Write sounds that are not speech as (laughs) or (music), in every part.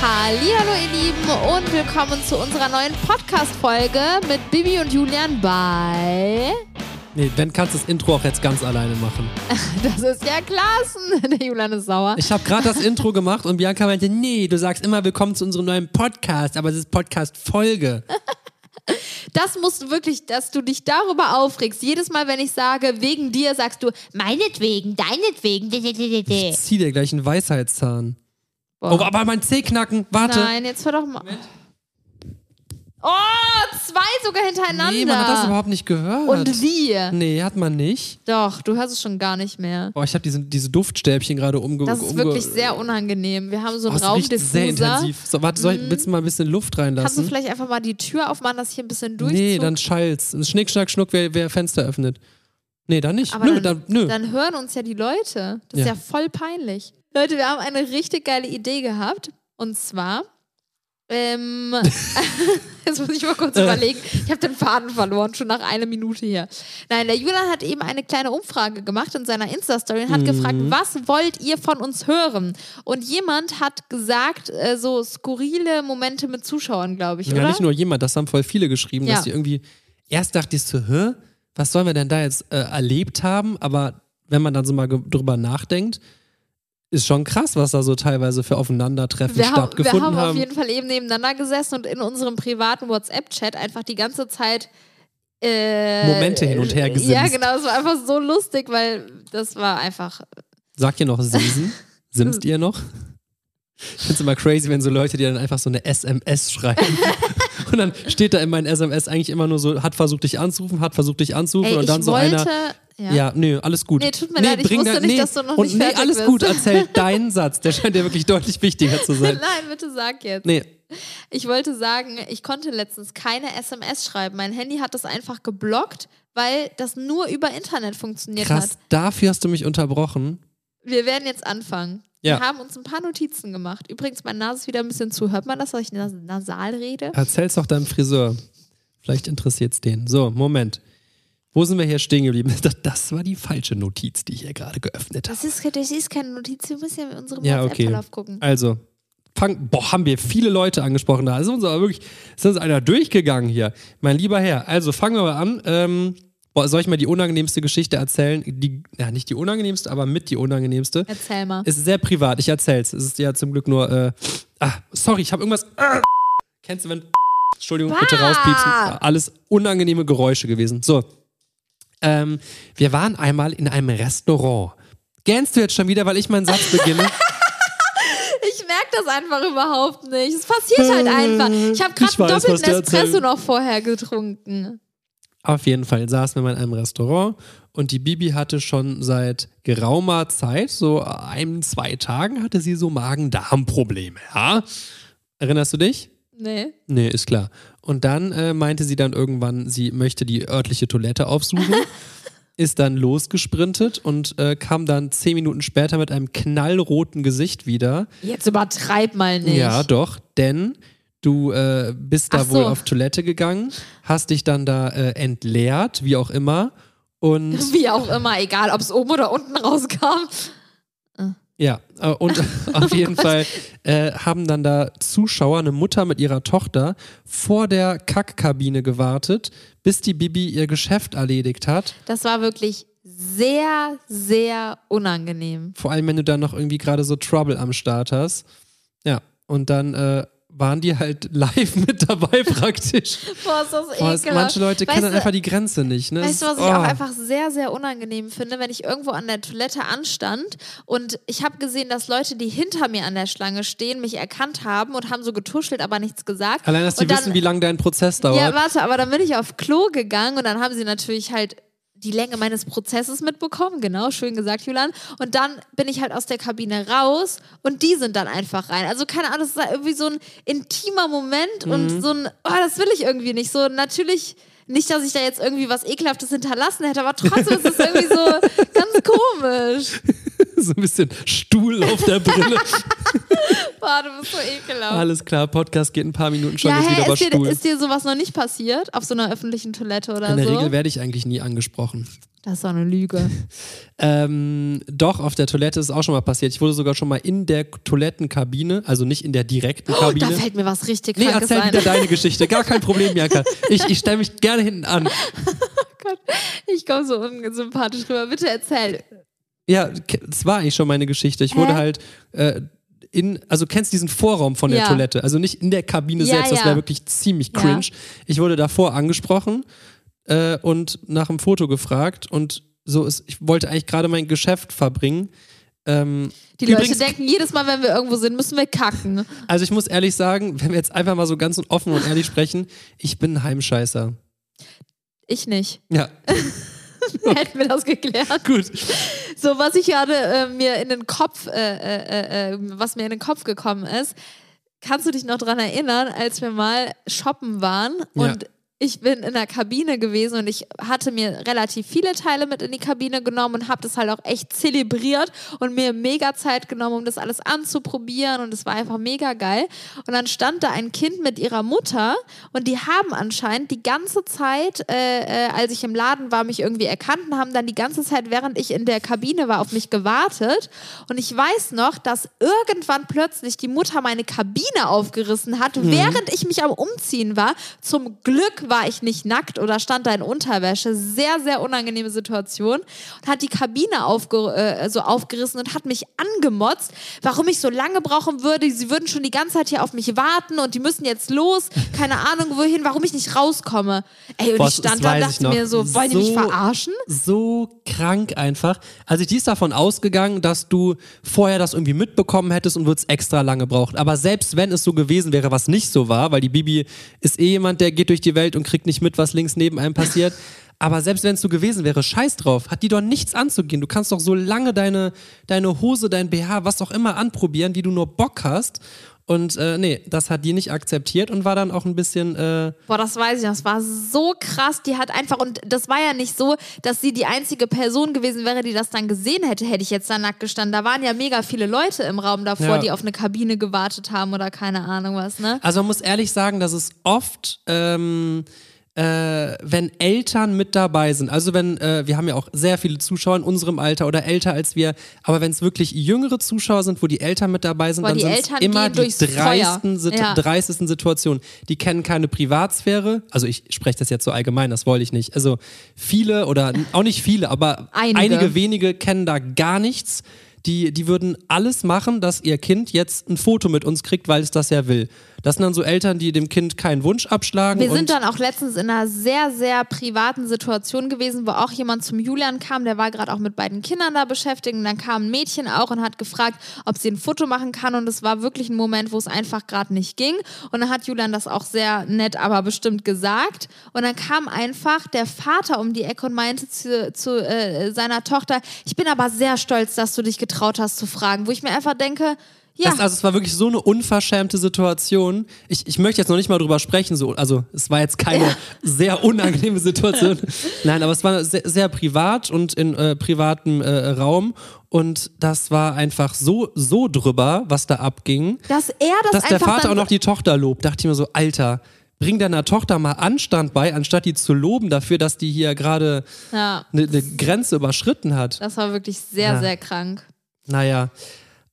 Hallo ihr Lieben und willkommen zu unserer neuen Podcast-Folge mit Bibi und Julian bei... Nee, dann kannst du das Intro auch jetzt ganz alleine machen. (laughs) Das ist ja Klassen. (laughs) Der Julian ist sauer. Ich habe gerade das Intro gemacht und Bianca meinte, nee, du sagst immer willkommen zu unserem neuen Podcast, aber es ist Podcast-Folge. (laughs) Das musst du wirklich, dass du dich darüber aufregst. Jedes Mal, wenn ich sage, wegen dir, sagst du, meinetwegen, deinetwegen. Ich zieh dir gleich einen Weisheitszahn. Boah. Oh, aber mein Zeh knacken. Warte. Nein, jetzt hör doch mal. Oh, zwei sogar hintereinander. Nee, man hat das überhaupt nicht gehört. Und wie? Nee, hat man nicht. Doch, du hörst es schon gar nicht mehr. Boah, ich habe diese, diese Duftstäbchen gerade umge... Das ist umge wirklich sehr unangenehm. Wir haben so Oh, einen es riecht sehr Raumdiffuser. intensiv. So, warte, soll ich, willst du mal ein bisschen Luft Kannst du reinlassen? vielleicht einfach mal die Tür aufmachen, dass ich ein bisschen durchzug? Nee, dann schallt's. Schnick, schnack, schnuck, wer, wer Fenster öffnet. Nee, dann nicht. Aber nö, dann, dann, nö. dann hören uns ja die Leute. Das ist Ja. ja voll peinlich. Leute, wir haben eine richtig geile Idee gehabt. Und zwar, ähm, (laughs) jetzt muss ich mal kurz überlegen. Ich habe den Faden verloren, schon nach einer Minute hier. Nein, der Julian hat eben eine kleine Umfrage gemacht in seiner Insta-Story und hat Mhm. gefragt, was wollt ihr von uns hören? Und jemand hat gesagt, äh, so skurrile Momente mit Zuschauern, glaube ich, Ja, oder? nicht nur jemand, das haben voll viele geschrieben, Ja. dass die irgendwie, erst dachte ich so, hä, was sollen wir denn da jetzt äh, erlebt haben? Aber wenn man dann so mal drüber nachdenkt, ist schon krass, was da so teilweise für Aufeinandertreffen wir haben, wir stattgefunden haben haben. auf jeden Fall eben nebeneinander gesessen und in unserem privaten WhatsApp-Chat einfach die ganze Zeit äh, Momente hin und her gesimst. Ja, genau, es war einfach so lustig, weil das war einfach. Sagt ihr noch Simsen? (laughs) Simst ihr noch? Ich finde es immer crazy, wenn so Leute, die dann einfach so eine SMS schreiben. (laughs) und dann steht da in meinen SMS eigentlich immer nur so, hat versucht dich anzurufen, hat versucht dich anzurufen Ey, und dann so einer. ja. Ja, nö, alles gut. Nee, tut mir leid, ich wusste nicht, dass du noch und nicht nee, fertig alles bist. gut, erzähl (laughs) deinen Satz. Der scheint dir wirklich deutlich wichtiger zu sein. (laughs) Nein, bitte sag jetzt. Nee, Ich wollte sagen, ich konnte letztens keine SMS schreiben. Mein Handy hat das einfach geblockt, weil das nur über Internet funktioniert hat. krass, dafür hast du mich unterbrochen. Wir werden jetzt anfangen. Ja. Wir haben uns ein paar Notizen gemacht. Übrigens, meine Nase ist wieder ein bisschen zu. Hört man das, dass ich nas nasal rede? Erzähl's doch deinem Friseur. Vielleicht interessiert's den. So, Moment. Wo sind wir hier stehen geblieben? Das, (laughs) das war die falsche Notiz, die ich hier gerade geöffnet habe. Das ist, das ist keine Notiz. Wir müssen ja in unserem Ja, okay. WhatsApp-Verlauf gucken. Also, fang, boah, haben wir viele Leute angesprochen. Da ist uns aber wirklich, ist uns einer durchgegangen hier. Mein lieber Herr, also fangen wir mal an. Ähm, soll ich mal die unangenehmste Geschichte erzählen? Die, ja, nicht die unangenehmste, aber mit die unangenehmste. Erzähl mal. Ist sehr privat, ich erzähl's. Es ist ja zum Glück nur, äh, ah, sorry, ich habe irgendwas. Ah, kennst du, wenn. Entschuldigung, bitte Bah! rauspiepsen. Alles unangenehme Geräusche gewesen. So. Ähm, wir waren einmal in einem Restaurant. Gähnst du jetzt schon wieder, weil ich meinen Satz beginne? (laughs) Ich merke das einfach überhaupt nicht. Es passiert halt einfach. Ich habe gerade einen doppelten Espresso noch vorher getrunken. Auf jeden Fall saßen wir mal in einem Restaurant und die Bibi hatte schon seit geraumer Zeit, so ein, zwei Tagen, hatte sie so Magen-Darm-Probleme, ja? Erinnerst du dich? Nee. Nee, ist klar. Und dann äh, meinte sie dann irgendwann, sie möchte die örtliche Toilette aufsuchen, (laughs) ist dann losgesprintet und äh, kam dann zehn Minuten später mit einem knallroten Gesicht wieder. Jetzt übertreib mal nicht. Ja, doch, denn du äh, bist da so. wohl auf Toilette gegangen, hast dich dann da äh, entleert, wie auch immer. Und (laughs) Wie auch immer, egal, ob es oben oder unten rauskam. ja, äh, und (laughs) auf jeden Fall äh, haben dann da Zuschauer, eine Mutter mit ihrer Tochter, vor der Kackkabine gewartet, bis die Bibi ihr Geschäft erledigt hat. Das war wirklich sehr, sehr unangenehm. Vor allem, wenn du dann noch irgendwie gerade so Trouble am Start hast. Ja, und dann äh, waren die halt (laughs) live mit dabei praktisch. Boah, ist das Boah, ekelhaft. manche Leute Weißt kennen du- einfach die Grenze nicht. Ne? Weißt du, was ist- ich auch oh. einfach sehr, sehr unangenehm finde, wenn ich irgendwo an der Toilette anstand und ich habe gesehen, dass Leute, die hinter mir an der Schlange stehen, mich erkannt haben und haben so getuschelt, aber nichts gesagt. Allein, dass die und dann, wissen, wie lange dein Prozess dauert. Ja, warte, aber dann bin ich auf Klo gegangen und dann haben sie natürlich halt die Länge meines Prozesses mitbekommen, genau, schön gesagt, Julian. Und dann bin ich halt aus der Kabine raus und die sind dann einfach rein. Also keine Ahnung, das ist irgendwie so ein intimer Moment Mhm. und so ein, oh, das will ich irgendwie nicht. So natürlich nicht, dass ich da jetzt irgendwie was Ekelhaftes hinterlassen hätte, aber trotzdem ist es irgendwie so (laughs) ganz komisch. so ein bisschen Stuhl auf der Brille. (laughs) (laughs) Boah, du bist so ekelhaft. Alles klar, Podcast geht ein paar Minuten schon, ja, ist wieder hä, aber ist dir, Stuhl. ist dir sowas noch nicht passiert? Auf so einer öffentlichen Toilette oder In der so? Regel werde ich eigentlich nie angesprochen. Das ist doch eine Lüge. (laughs) Ähm, doch, auf der Toilette ist es auch schon mal passiert. Ich wurde sogar schon mal in der Toilettenkabine, also nicht in der direkten Oh, Kabine. da fällt mir was richtig nee, erzähl ein. wieder deine Geschichte. Gar kein Problem, Bianca. Ich, ich stelle mich gerne hinten an. (laughs) Gott, ich komme so unsympathisch rüber. Bitte erzähl. Ja, das war eigentlich schon meine Geschichte. Ich wurde Hä? halt äh, in, also kennst diesen Vorraum von der Ja. Toilette, also nicht in der Kabine Ja, selbst, das wäre wirklich ziemlich cringe. Ich wurde davor angesprochen äh, und nach einem Foto gefragt und so ist, ich wollte eigentlich gerade mein Geschäft verbringen. Ähm, Die Leute denken jedes Mal, wenn wir irgendwo sind, müssen wir kacken. also ich muss ehrlich sagen, wenn wir jetzt einfach mal so ganz offen und ehrlich sprechen, ich bin ein Heimscheißer. Ich nicht. Ja, (laughs) (laughs) Hätten wir das geklärt. gut. So, was ich gerade äh, mir in den Kopf, äh, äh, äh, was mir in den Kopf gekommen ist, kannst du dich noch dran erinnern, als wir mal shoppen waren Ja. und ich bin in der Kabine gewesen und ich hatte mir relativ viele Teile mit in die Kabine genommen und habe das halt auch echt zelebriert und mir mega Zeit genommen, um das alles anzuprobieren und es war einfach mega geil. Und dann stand da ein Kind mit ihrer Mutter und die haben anscheinend die ganze Zeit, äh, äh, als ich im Laden war, mich irgendwie erkannt und haben dann die ganze Zeit, während ich in der Kabine war, auf mich gewartet. Und ich weiß noch, dass irgendwann plötzlich die Mutter meine Kabine aufgerissen hat, während ich mich am Umziehen war. Zum Glück war ich nicht nackt oder stand da in Unterwäsche. Sehr, sehr unangenehme Situation. Und hat die Kabine aufge äh, so aufgerissen und hat mich angemotzt, warum ich so lange brauchen würde. Sie würden schon die ganze Zeit hier auf mich warten und die müssen jetzt los. Keine Ahnung, wohin, warum ich nicht rauskomme. Ey, und Boah, ich stand da und ich dachte mir so, wollen die mich So- verarschen? so krank einfach. Also die ist davon ausgegangen, dass du vorher das irgendwie mitbekommen hättest und würdest extra lange brauchen. Aber selbst wenn es so gewesen wäre, was nicht so war, weil die Bibi ist eh jemand, der geht durch die Welt und kriegt nicht mit, was links neben einem passiert. Aber selbst wenn es so gewesen wäre, scheiß drauf, hat die doch nichts anzugehen. Du kannst doch so lange deine, deine Hose, dein BH, was auch immer anprobieren, wie du nur Bock hast. Und äh, nee, das hat die nicht akzeptiert und war dann auch ein bisschen äh, Boah, das weiß ich. Das war so krass. Die hat einfach, und das war ja nicht so, dass sie die einzige Person gewesen wäre, die das dann gesehen hätte, hätte ich jetzt da nackt gestanden. Da waren ja mega viele Leute im Raum davor, Ja. die auf eine Kabine gewartet haben oder keine Ahnung was, ne? Also man muss ehrlich sagen, dass es oft, ähm, äh, wenn Eltern mit dabei sind, also wenn, äh, wir haben ja auch sehr viele Zuschauer in unserem Alter oder älter als wir, aber wenn es wirklich jüngere Zuschauer sind, wo die Eltern mit dabei sind, Boah, dann sind immer die dreisten, Sit Ja. dreistesten Situationen. Die kennen keine Privatsphäre, also ich spreche das jetzt so allgemein, das wollte ich nicht. Also viele oder auch nicht viele, aber Einige. einige wenige kennen da gar nichts. Die, die würden alles machen, dass ihr Kind jetzt ein Foto mit uns kriegt, weil es das ja will. Das sind dann so Eltern, die dem Kind keinen Wunsch abschlagen. Wir sind dann auch letztens in einer sehr, sehr privaten Situation gewesen, wo auch jemand zum Julian kam, der war gerade auch mit beiden Kindern da beschäftigt. Und dann kam ein Mädchen auch und hat gefragt, ob sie ein Foto machen kann. Und es war wirklich ein Moment, wo es einfach gerade nicht ging. Und dann hat Julian das auch sehr nett, aber bestimmt gesagt. Und dann kam einfach der Vater um die Ecke und meinte zu, zu äh, seiner Tochter, ich bin aber sehr stolz, dass du dich getraut hast zu fragen, wo ich mir einfach denke, ja, Das, also es war wirklich so eine unverschämte Situation. Ich, ich möchte jetzt noch nicht mal drüber sprechen. So, also es war jetzt keine sehr unangenehme Situation. (laughs) Nein, aber es war sehr, sehr privat und in äh, privatem äh, Raum. Und das war einfach so, so drüber, was da abging, dass er das dass der Vater auch noch die Tochter lobt. Dachte ich mir so, Alter, bring deiner Tochter mal Anstand bei, anstatt die zu loben dafür, dass die hier gerade ja, eine ne Grenze überschritten hat. das war wirklich sehr, Ja. sehr krank. Naja,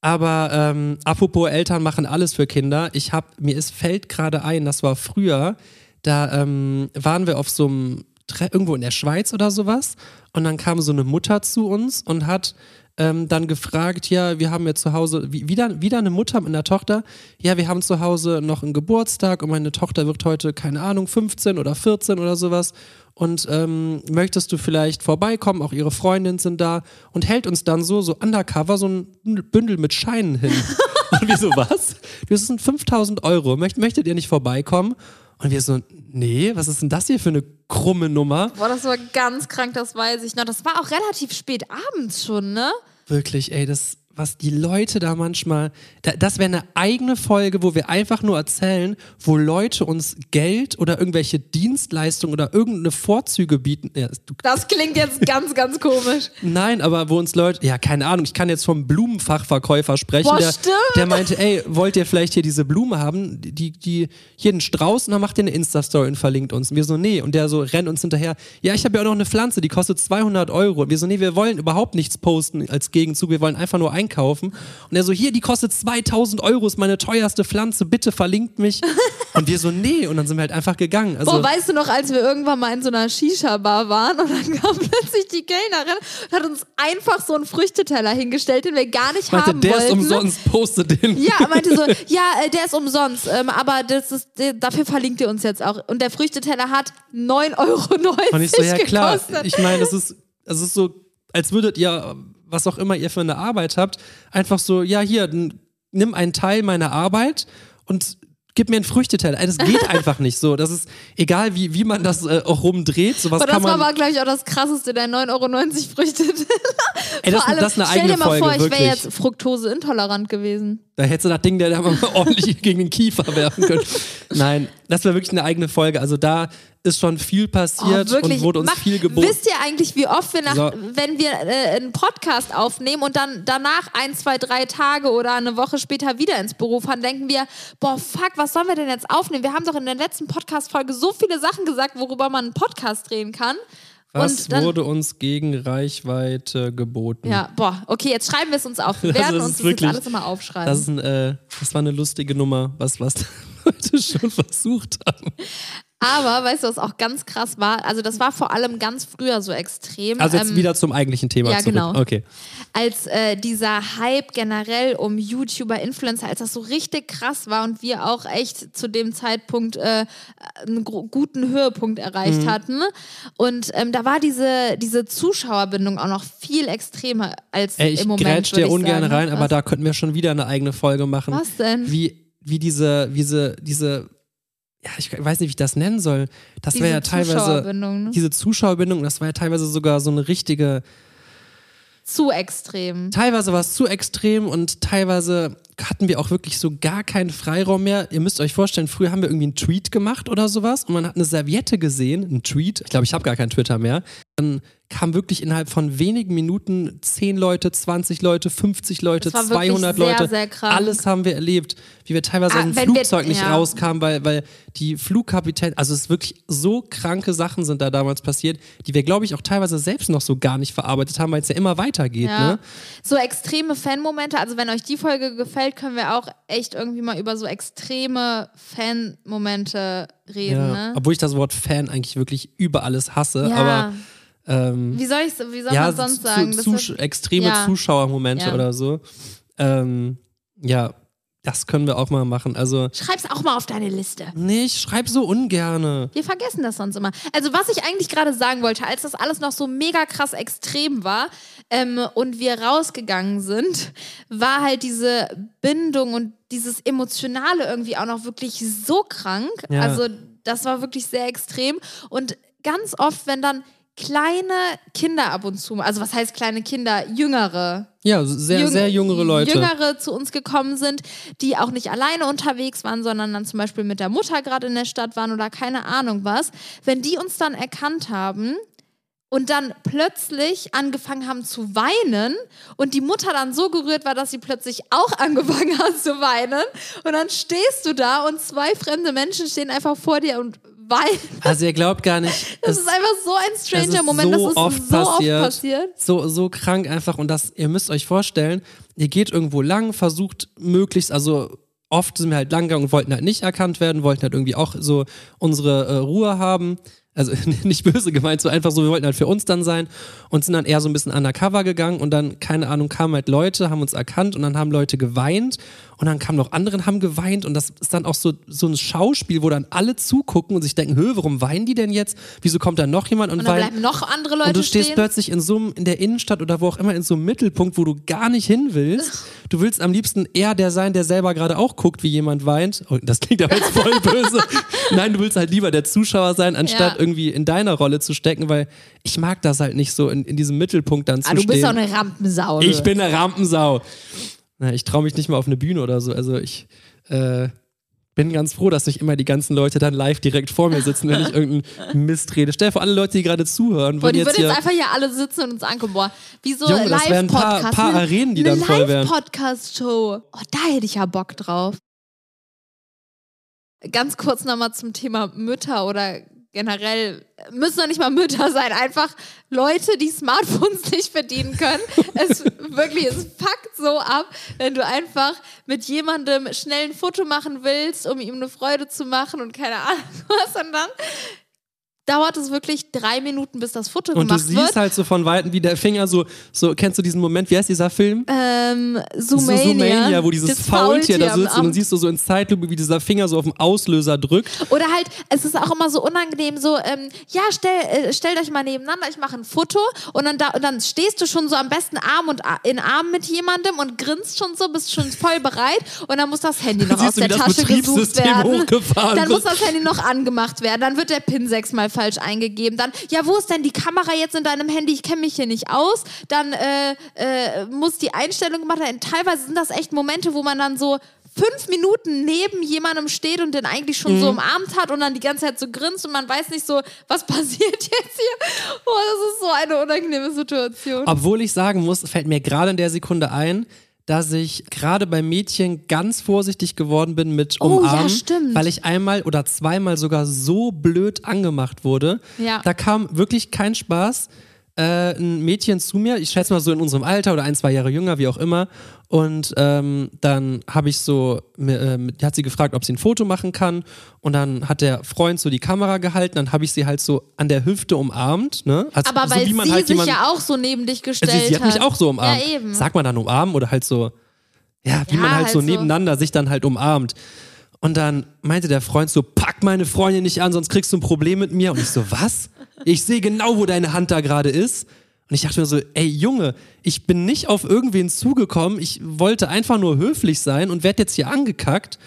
aber ähm, apropos Eltern machen alles für Kinder. Ich hab, mir ist fällt gerade ein, das war früher, da ähm, waren wir auf so einem irgendwo in der Schweiz oder sowas und dann kam so eine Mutter zu uns und hat ähm, dann gefragt, ja, wir haben ja zu Hause, wie, wieder, wieder eine Mutter mit einer Tochter, ja, wir haben zu Hause noch einen Geburtstag und meine Tochter wird heute, keine Ahnung, 15 oder 14 oder sowas und ähm, möchtest du vielleicht vorbeikommen, auch ihre Freundinnen sind da und hält uns dann so, so undercover so ein Bündel mit Scheinen hin. (laughs) und wir so, was? (laughs) Das sind 5000 Euro, Möcht, möchtet ihr nicht vorbeikommen? Und wir so, nee, was ist denn das hier für eine krumme Nummer? Boah, das war ganz krank, das weiß ich noch. Das war auch relativ spät abends schon, ne? Wirklich, ey, das was die Leute da manchmal, da, das wäre eine eigene Folge, wo wir einfach nur erzählen, wo Leute uns Geld oder irgendwelche Dienstleistungen oder irgendeine Vorzüge bieten. Ja, Das klingt jetzt ganz, ganz komisch. (laughs) nein, aber wo uns Leute, ja, keine Ahnung, ich kann jetzt vom Blumenfachverkäufer sprechen, Boah, der, stimmt. der meinte, ey, wollt ihr vielleicht hier diese Blume haben, die, die, hier einen Strauß und dann macht ihr eine Insta-Story und verlinkt uns. Und wir so, nee, und der so rennt uns hinterher, ja, ich habe ja auch noch eine Pflanze, die kostet 200 Euro. Und wir so, nee, wir wollen überhaupt nichts posten als Gegenzug, wir wollen einfach nur einkaufen. Und er so, hier, die kostet 2000 Euro, ist meine teuerste Pflanze, bitte verlinkt mich. (laughs) Und wir so, nee, und dann sind wir halt einfach gegangen. Also, Boah, weißt du noch, als wir irgendwann mal in so einer Shisha-Bar waren und dann (laughs) kam plötzlich die Kellnerin und hat uns einfach so einen Früchteteller hingestellt, den wir gar nicht meinte, haben der ist wollten. umsonst, postet den. Ja, meinte so, (laughs) ja, äh, der ist umsonst, ähm, aber das ist, der, dafür verlinkt ihr uns jetzt auch. Und der Früchteteller hat 9,90 Euro Und ich so, ja klar, ich meine, das ist, es ist so, als würdet ihr, was auch immer ihr für eine Arbeit habt, einfach so, ja hier, nimm einen Teil meiner Arbeit und gib mir einen Früchteteller. Ey, Das geht (laughs) einfach nicht so. Das ist, egal wie, wie man das äh, auch rumdreht, sowas kann das war man... aber, glaube ich, auch das krasseste, der 9,90 Euro Früchteteller. (laughs) Ey, das, allem, das ist eine stell eigene dir mal Folge, vor, ich wäre jetzt fruktoseintolerant gewesen. Da hättest du das Ding, der da mal (laughs) ordentlich gegen den Kiefer werfen können. Nein, das wäre wirklich eine eigene Folge. Also da ist schon viel passiert Oh, wirklich. und wurde uns Mach- viel geboten. Wisst ihr eigentlich, wie oft wir nach, So. wenn wir äh, einen Podcast aufnehmen und dann danach ein, zwei, drei Tage oder eine Woche später wieder ins Büro fahren, denken wir, boah, fuck, was sollen wir denn jetzt aufnehmen? Wir haben doch in der letzten Podcast-Folge so viele Sachen gesagt, worüber man einen Podcast drehen kann. Was wurde uns gegen Reichweite geboten? ja, boah, okay, jetzt schreiben wir es uns auf. Wir (laughs) Also werden das uns ist das jetzt wirklich- alles immer aufschreiben. Das, ein, äh, das war eine lustige Nummer, was, was (laughs) Leute schon versucht haben. Aber weißt du, was auch ganz krass war? Also, das war vor allem ganz früher so extrem. Also jetzt ähm, wieder zum eigentlichen Thema ja, zurück. genau. Okay. als äh, dieser Hype generell um YouTuber, Influencer, als das so richtig krass war und wir auch echt zu dem Zeitpunkt äh, einen guten Höhepunkt erreicht Mhm. hatten. Und ähm, da war diese, diese Zuschauerbindung auch noch viel extremer als Ey, ich im Moment. grätsch würd dir ich ungern sagen. rein, aber Was? da könnten wir schon wieder eine eigene Folge machen. Was denn? Wie, wie diese, wie diese, diese, ja, ich weiß nicht, wie ich das nennen soll. Das wäre ja teilweise, Zuschauerbindung, ne? diese Zuschauerbindung, das war ja teilweise sogar so eine richtige, Zu extrem. teilweise war es zu extrem und teilweise hatten wir auch wirklich so gar keinen Freiraum mehr. Ihr müsst euch vorstellen, früher haben wir irgendwie einen Tweet gemacht oder sowas und man hat eine Serviette gesehen, einen Tweet. Ich glaube, ich habe gar kein Twitter mehr. Dann kam wirklich innerhalb von wenigen Minuten 10 Leute, 20 Leute, 50 Leute, Das war wirklich 200 sehr, Leute. sehr. Alles haben wir erlebt, wie wir teilweise Ah, dem wenn wir- Flugzeug nicht ja. rauskamen, weil, weil die Flugkapitän, also es ist wirklich so kranke Sachen sind da damals passiert, die wir, glaube ich, auch teilweise selbst noch so gar nicht verarbeitet haben, weil es ja immer weitergeht. Ja. Ne? So extreme Fanmomente, also wenn euch die Folge gefällt, können wir auch echt irgendwie mal über so extreme Fanmomente reden, Ja, ne? Obwohl ich das Wort Fan eigentlich wirklich über alles hasse, Ja. aber ähm, Wie soll ich wie soll ja, man sonst zu, sagen? zu, ist- extreme. Zuschauermomente oder so. Ähm, ja, das können wir auch mal machen. Also, Schreib's auch mal auf deine Liste. nee, ich schreib so ungerne. Wir vergessen das sonst immer. Also, was ich eigentlich gerade sagen wollte, als das alles noch so mega krass extrem war ähm, und wir rausgegangen sind, war halt diese Bindung und dieses Emotionale irgendwie auch noch wirklich so krank. Ja. Also, das war wirklich sehr extrem. Und ganz oft, wenn dann kleine Kinder ab und zu, also was heißt kleine Kinder, jüngere, Ja, sehr, Jüng- sehr jüngere Leute. Jüngere zu uns gekommen sind, die auch nicht alleine unterwegs waren, sondern dann zum Beispiel mit der Mutter gerade in der Stadt waren oder keine Ahnung was. Wenn die uns dann erkannt haben und dann plötzlich angefangen haben zu weinen und die Mutter dann so gerührt war, dass sie plötzlich auch (laughs) angefangen hat zu weinen und dann stehst du da und zwei fremde Menschen stehen einfach vor dir und weinen. Also ihr glaubt gar nicht. (laughs) Das ist einfach so ein stranger Moment, so das ist oft so passiert. oft passiert. So, so krank einfach. Und das, ihr müsst euch vorstellen, ihr geht irgendwo lang, versucht möglichst, also oft sind wir halt lang gegangen und wollten halt nicht erkannt werden, wollten halt irgendwie auch so unsere äh, Ruhe haben. Also (laughs) nicht böse gemeint, so einfach so, wir wollten halt für uns dann sein und sind dann eher so ein bisschen undercover gegangen und dann, keine Ahnung, kamen halt Leute, haben uns erkannt und dann haben Leute geweint Und dann kamen noch andere und haben geweint und das ist dann auch so, so ein Schauspiel, wo dann alle zugucken und sich denken, hö, warum weinen die denn jetzt? Wieso kommt da noch jemand und, Und dann weint? bleiben noch andere Leute Und du stehst stehen. plötzlich in so einem, in der Innenstadt oder wo auch immer in so einem Mittelpunkt, wo du gar nicht hin willst. Du willst am liebsten eher der sein, der selber gerade auch guckt, wie jemand weint. Oh, das klingt aber jetzt voll böse. (laughs) Nein, du willst halt lieber der Zuschauer sein, anstatt Ja. irgendwie in deiner Rolle zu stecken, weil ich mag das halt nicht so, in, in diesem Mittelpunkt dann zu Ah, du stehen. bist auch eine Rampensau. ich bin eine Rampensau. Ich traue mich nicht mal auf eine Bühne oder so. Also ich äh, bin ganz froh, dass nicht immer die ganzen Leute dann live direkt vor mir sitzen, wenn ich (laughs) irgendeinen Mist rede. Stell vor, alle Leute, die gerade zuhören, Boah, würden die jetzt würden jetzt einfach hier alle sitzen und uns angucken. Boah, wie so Junge, das wären ein paar- paar Arenen, die dann voll wären. Live-Podcast-Show. Oh, da hätte ich ja Bock drauf. Ganz kurz nochmal zum Thema Mütter oder generell, müssen doch nicht mal Mütter sein, einfach Leute, die Smartphones (laughs) nicht bedienen können. es wirklich, es fuckt so ab, wenn du einfach mit jemandem schnell ein Foto machen willst, um ihm eine Freude zu machen und keine Ahnung was, und dann dauert es wirklich drei Minuten, bis das Foto und du gemacht wird. siehst halt so von Weitem, wie der Finger so, so, kennst du diesen Moment, wie heißt dieser Film? Ähm, So Zoomania, Zoomania, wo dieses Faultier da sitzt und dann siehst du so in Zeitlupe, wie dieser Finger so auf den Auslöser drückt. Oder halt, es ist auch immer so unangenehm, so, ähm, ja, stell, äh, stellt euch mal nebeneinander, ich mache ein Foto und dann, da, und dann stehst du schon so am besten Arm und in Arm mit jemandem und grinst schon so, bist schon voll bereit und dann muss das Handy noch Siehst aus du, der Tasche gesucht werden. Dann muss wird. das Handy noch angemacht werden, dann wird der PIN sechsmal falsch eingegeben. Dann, ja, wo ist denn die Kamera jetzt in deinem Handy? Ich kenne mich hier nicht aus. Dann äh, äh, muss die Einstellung gemacht werden. Teilweise sind das echt Momente, wo man dann so fünf Minuten neben jemandem steht und den eigentlich schon Mhm. so umarmt hat und dann die ganze Zeit so grinst und man weiß nicht so, was (laughs) passiert jetzt hier. Oh, das ist so eine unangenehme Situation. Obwohl ich sagen muss, fällt mir gerade in der Sekunde ein, dass ich gerade bei Mädchen ganz vorsichtig geworden bin mit Oh, ja, Umarmen, stimmt. weil ich einmal oder zweimal sogar so blöd angemacht wurde. Ja. Da kam wirklich kein Spaß. Äh, ein Mädchen zu mir, ich schätze mal so in unserem Alter oder ein, zwei Jahre jünger, wie auch immer. Und ähm, dann habe ich so, mir, äh, hat sie gefragt, ob sie ein Foto machen kann. Und dann hat der Freund so die Kamera gehalten. Dann habe ich sie halt so an der Hüfte umarmt. Ne? Also, Aber so weil wie man sie halt sich jemand, ja auch so neben dich gestellt also sie, sie hat mich auch so umarmt. Ja, eben. Sagt man dann umarmen oder halt so, ja, wie Ja, man halt, halt so so. nebeneinander sich dann halt umarmt. Und dann meinte der Freund so, pack meine Freundin nicht an, sonst kriegst du ein Problem mit mir. Und ich so, was? Ich sehe genau, wo deine Hand da gerade ist. Und ich dachte mir so, ey Junge, ich bin nicht auf irgendwen zugekommen, ich wollte einfach nur höflich sein und werd jetzt hier angekackt.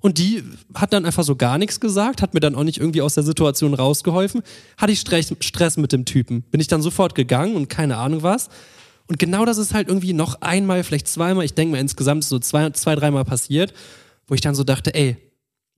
Und die hat dann einfach so gar nichts gesagt, hat mir dann auch nicht irgendwie aus der Situation rausgeholfen. Hatte ich Stress, Stress mit dem Typen. Bin ich dann sofort gegangen und keine Ahnung was. Und genau das ist halt irgendwie noch einmal, vielleicht zweimal, ich denke mal insgesamt so zwei, zwei dreimal passiert, wo ich dann so dachte, ey,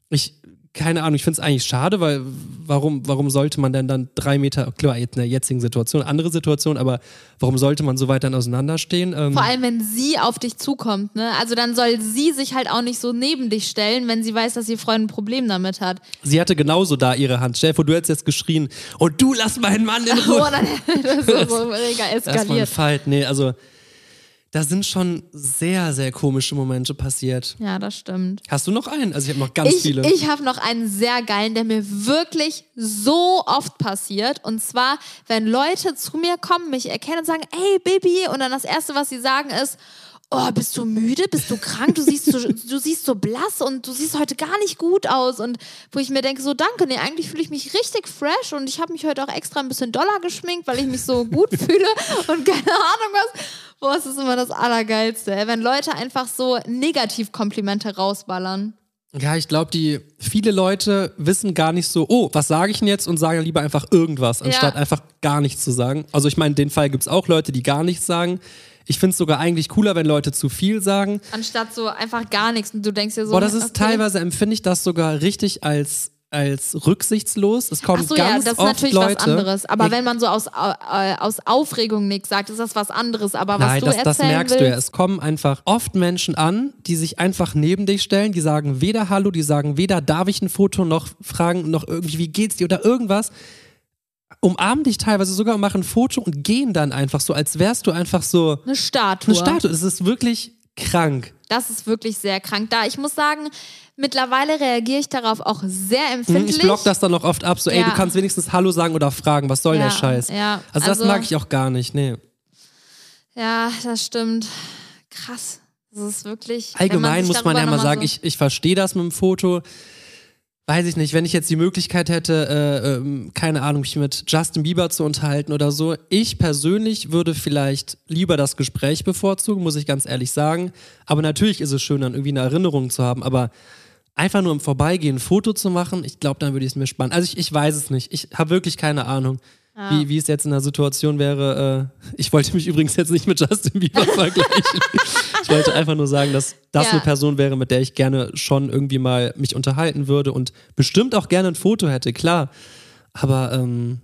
ich, keine Ahnung, ich finde es eigentlich schade, weil warum, warum sollte man denn dann drei Meter, klar, jetzt in der jetzigen Situation, andere Situation, aber warum sollte man so weit dann auseinanderstehen? Ähm, Vor allem, wenn sie auf dich zukommt, ne? Also dann soll sie sich halt auch nicht so neben dich stellen, wenn sie weiß, dass ihr Freund ein Problem damit hat. sie hatte genauso da ihre Hand. Stell dir vor, du hättest jetzt geschrien, und du lass meinen Mann in (laughs) Oh, Ruhe. dann das ist so (laughs) mega Das war ein eskaliert. Fight. Nee, also da sind schon sehr, sehr komische Momente passiert. Ja, das stimmt. Hast du noch einen? Also ich habe noch ganz Ich, viele. ich habe noch einen sehr geilen, der mir wirklich so oft passiert. Und zwar, wenn Leute zu mir kommen, mich erkennen und sagen, ey Baby, und dann das Erste, was sie sagen, ist, oh, bist du müde? Bist du krank? Du siehst so, (laughs) du siehst so blass und du siehst heute gar nicht gut aus. Und wo ich mir denke, so danke, nee, eigentlich fühle ich mich richtig fresh und ich habe mich heute auch extra ein bisschen doller geschminkt, weil ich mich so gut (laughs) fühle und keine Ahnung was. Boah, es ist immer das Allergeilste, wenn Leute einfach so Negativkomplimente rausballern. Ja, ich glaube, die viele Leute wissen gar nicht so, oh, was sage ich denn jetzt und sagen lieber einfach irgendwas, anstatt Ja. einfach gar nichts zu sagen. Also ich meine, den Fall gibt es auch Leute, die gar nichts sagen. Ich finde es sogar eigentlich cooler, wenn Leute zu viel sagen. Anstatt so einfach gar nichts und du denkst dir so. Boah, das ist okay. teilweise empfinde ich das sogar richtig als, als rücksichtslos. Es kommen Ach so, ja, ganz das ist oft natürlich Leute. was anderes. Aber Ich- wenn man so aus, äh, aus Aufregung nichts sagt, ist das was anderes. Aber was Nein, du das, erzählen das merkst willst, du ja. Es kommen einfach oft Menschen an, die sich einfach neben dich stellen, die sagen weder Hallo, die sagen weder darf ich ein Foto noch fragen, noch irgendwie, wie geht's dir oder irgendwas. Umarmen dich teilweise sogar und machen ein Foto und gehen dann einfach so, als wärst du einfach so eine Statue. eine Statue. Es ist wirklich krank. Das ist wirklich sehr krank. Da ich muss sagen, mittlerweile reagiere ich darauf auch sehr empfindlich. Ich block das dann noch oft ab, so, ey, Ja. du kannst wenigstens Hallo sagen oder fragen, was soll Ja, der Scheiß? ja, also, das also- mag ich auch gar nicht, nee. Ja, das stimmt. Krass. Das ist wirklich. Allgemein muss man ja mal sagen, so ich, ich verstehe das mit dem Foto. Weiß ich nicht, wenn ich jetzt die Möglichkeit hätte, äh, ähm, keine Ahnung, mich mit Justin Bieber zu unterhalten oder so. Ich persönlich würde vielleicht lieber das Gespräch bevorzugen, muss ich ganz ehrlich sagen. Aber natürlich ist es schön, dann irgendwie eine Erinnerung zu haben. Aber einfach nur im Vorbeigehen ein Foto zu machen, ich glaube, dann würde ich es mir spannend. Also ich, ich weiß es nicht. Ich habe wirklich keine Ahnung. Wie, wie es jetzt in der Situation wäre. Äh, ich wollte mich übrigens jetzt nicht mit Justin Bieber (laughs) vergleichen. ich wollte einfach nur sagen, dass das Ja. eine Person wäre, mit der ich gerne schon irgendwie mal mich unterhalten würde und bestimmt auch gerne ein Foto hätte, klar. Aber ähm,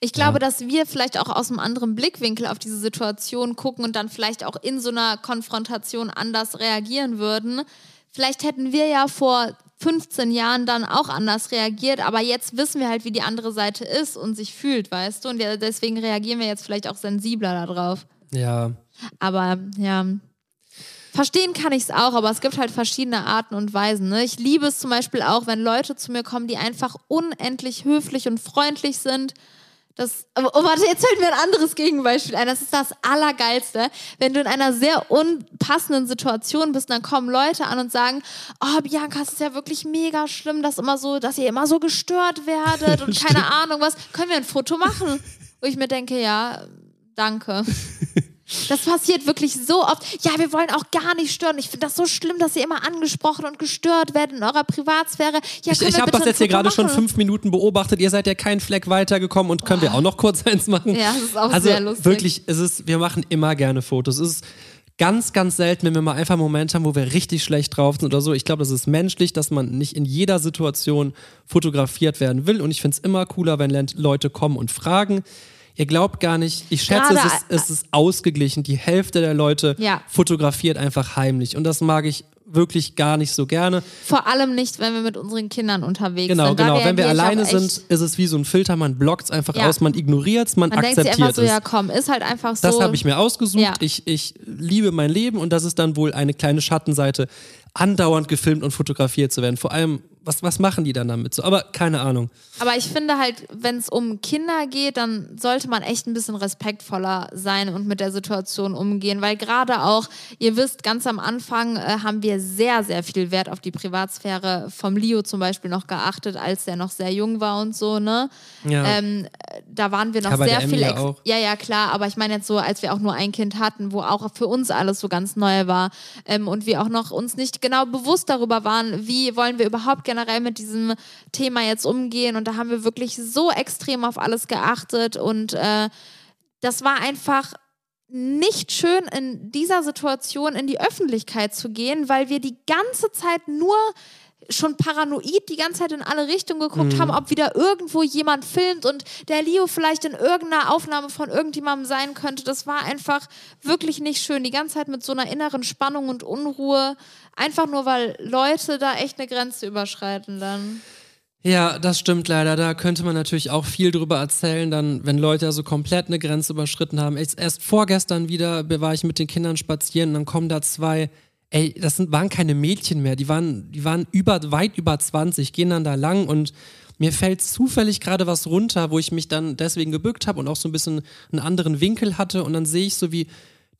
Ich glaube, dass wir vielleicht auch aus einem anderen Blickwinkel auf diese Situation gucken und dann vielleicht auch in so einer Konfrontation anders reagieren würden. Vielleicht hätten wir ja vor 15 Jahren dann auch anders reagiert, aber jetzt wissen wir halt, wie die andere Seite ist und sich fühlt, weißt du? Und deswegen reagieren wir jetzt vielleicht auch sensibler darauf. ja, Aber ja, verstehen kann ich es auch, aber es gibt halt verschiedene Arten und Weisen. Ne? Ich liebe es zum Beispiel auch, wenn Leute zu mir kommen, die einfach unendlich höflich und freundlich sind. Das, oh, oh, warte, jetzt fällt mir ein anderes Gegenbeispiel ein. Das ist das Allergeilste. Wenn du in einer sehr unpassenden Situation bist, dann kommen Leute an und sagen, oh, Bianca, es ist ja wirklich mega schlimm, dass immer so, dass ihr immer so gestört werdet und (laughs) keine Ahnung was. Können wir ein Foto machen? Wo ich mir denke, ja, danke. (laughs) Das passiert wirklich so oft. Ja, wir wollen auch gar nicht stören. Ich finde das so schlimm, dass ihr immer angesprochen und gestört werdet in eurer Privatsphäre. Ja, ich, ich habe das jetzt hier gerade schon fünf Minuten beobachtet. Ihr seid ja keinen Fleck weitergekommen und können wir auch noch kurz (laughs) eins machen? Ja, das ist auch also sehr lustig. wirklich, es ist, wir machen immer gerne Fotos. Es ist ganz, ganz selten, wenn wir mal einfach einen Moment haben, wo wir richtig schlecht drauf sind oder so. Ich glaube, das ist menschlich, dass man nicht in jeder Situation fotografiert werden will. Und ich finde es immer cooler, wenn Leute kommen und fragen. Ihr glaubt gar nicht, ich schätze, es ist, es ist ausgeglichen. Die Hälfte der Leute Ja. fotografiert einfach heimlich. Und das mag ich wirklich gar nicht so gerne. Vor allem nicht, wenn wir mit unseren Kindern unterwegs Genau, sind. Da genau. Wenn wir alleine sind, ist es wie so ein Filter. Man blockt es einfach Ja. aus, man ignoriert es, man, Man denkt akzeptiert so, es. ja komm, ist halt einfach so. Das habe ich mir ausgesucht. Ja. Ich, ich liebe mein Leben und das ist dann wohl eine kleine Schattenseite, andauernd gefilmt und fotografiert zu werden. Vor allem, was, was machen die dann damit so? Aber keine Ahnung. Aber ich finde halt, wenn es um Kinder geht, dann sollte man echt ein bisschen respektvoller sein und mit der Situation umgehen, weil gerade auch, ihr wisst, ganz am Anfang äh, haben wir sehr, sehr viel Wert auf die Privatsphäre vom Leo zum Beispiel noch geachtet, als der noch sehr jung war und so, ne? Ja. Ähm, äh, da waren wir noch Ja, bei sehr viel. Ex- auch. Ja, ja, klar, aber ich meine jetzt so, als wir auch nur ein Kind hatten, wo auch für uns alles so ganz neu war ähm, und wir auch noch uns nicht genau bewusst darüber waren, wie wollen wir überhaupt generell mit diesem Thema jetzt umgehen. Und da haben wir wirklich so extrem auf alles geachtet und äh, das war einfach nicht schön in dieser Situation in die Öffentlichkeit zu gehen, weil wir die ganze Zeit nur schon paranoid die ganze Zeit in alle Richtungen geguckt haben, ob wieder irgendwo jemand filmt und der Leo vielleicht in irgendeiner Aufnahme von irgendjemandem sein könnte. Das war einfach wirklich nicht schön. Die ganze Zeit mit so einer inneren Spannung und Unruhe. Einfach nur, weil Leute da echt eine Grenze überschreiten dann. Ja, das stimmt leider. Da könnte man natürlich auch viel drüber erzählen, dann, wenn Leute also komplett eine Grenze überschritten haben. Erst, erst vorgestern wieder war ich mit den Kindern spazieren und dann kommen da zwei, ey, das sind, waren keine Mädchen mehr, die waren, die waren über, weit über 20, gehen dann da lang und mir fällt zufällig gerade was runter, wo ich mich dann deswegen gebückt habe und auch so ein bisschen einen anderen Winkel hatte und dann sehe ich so, wie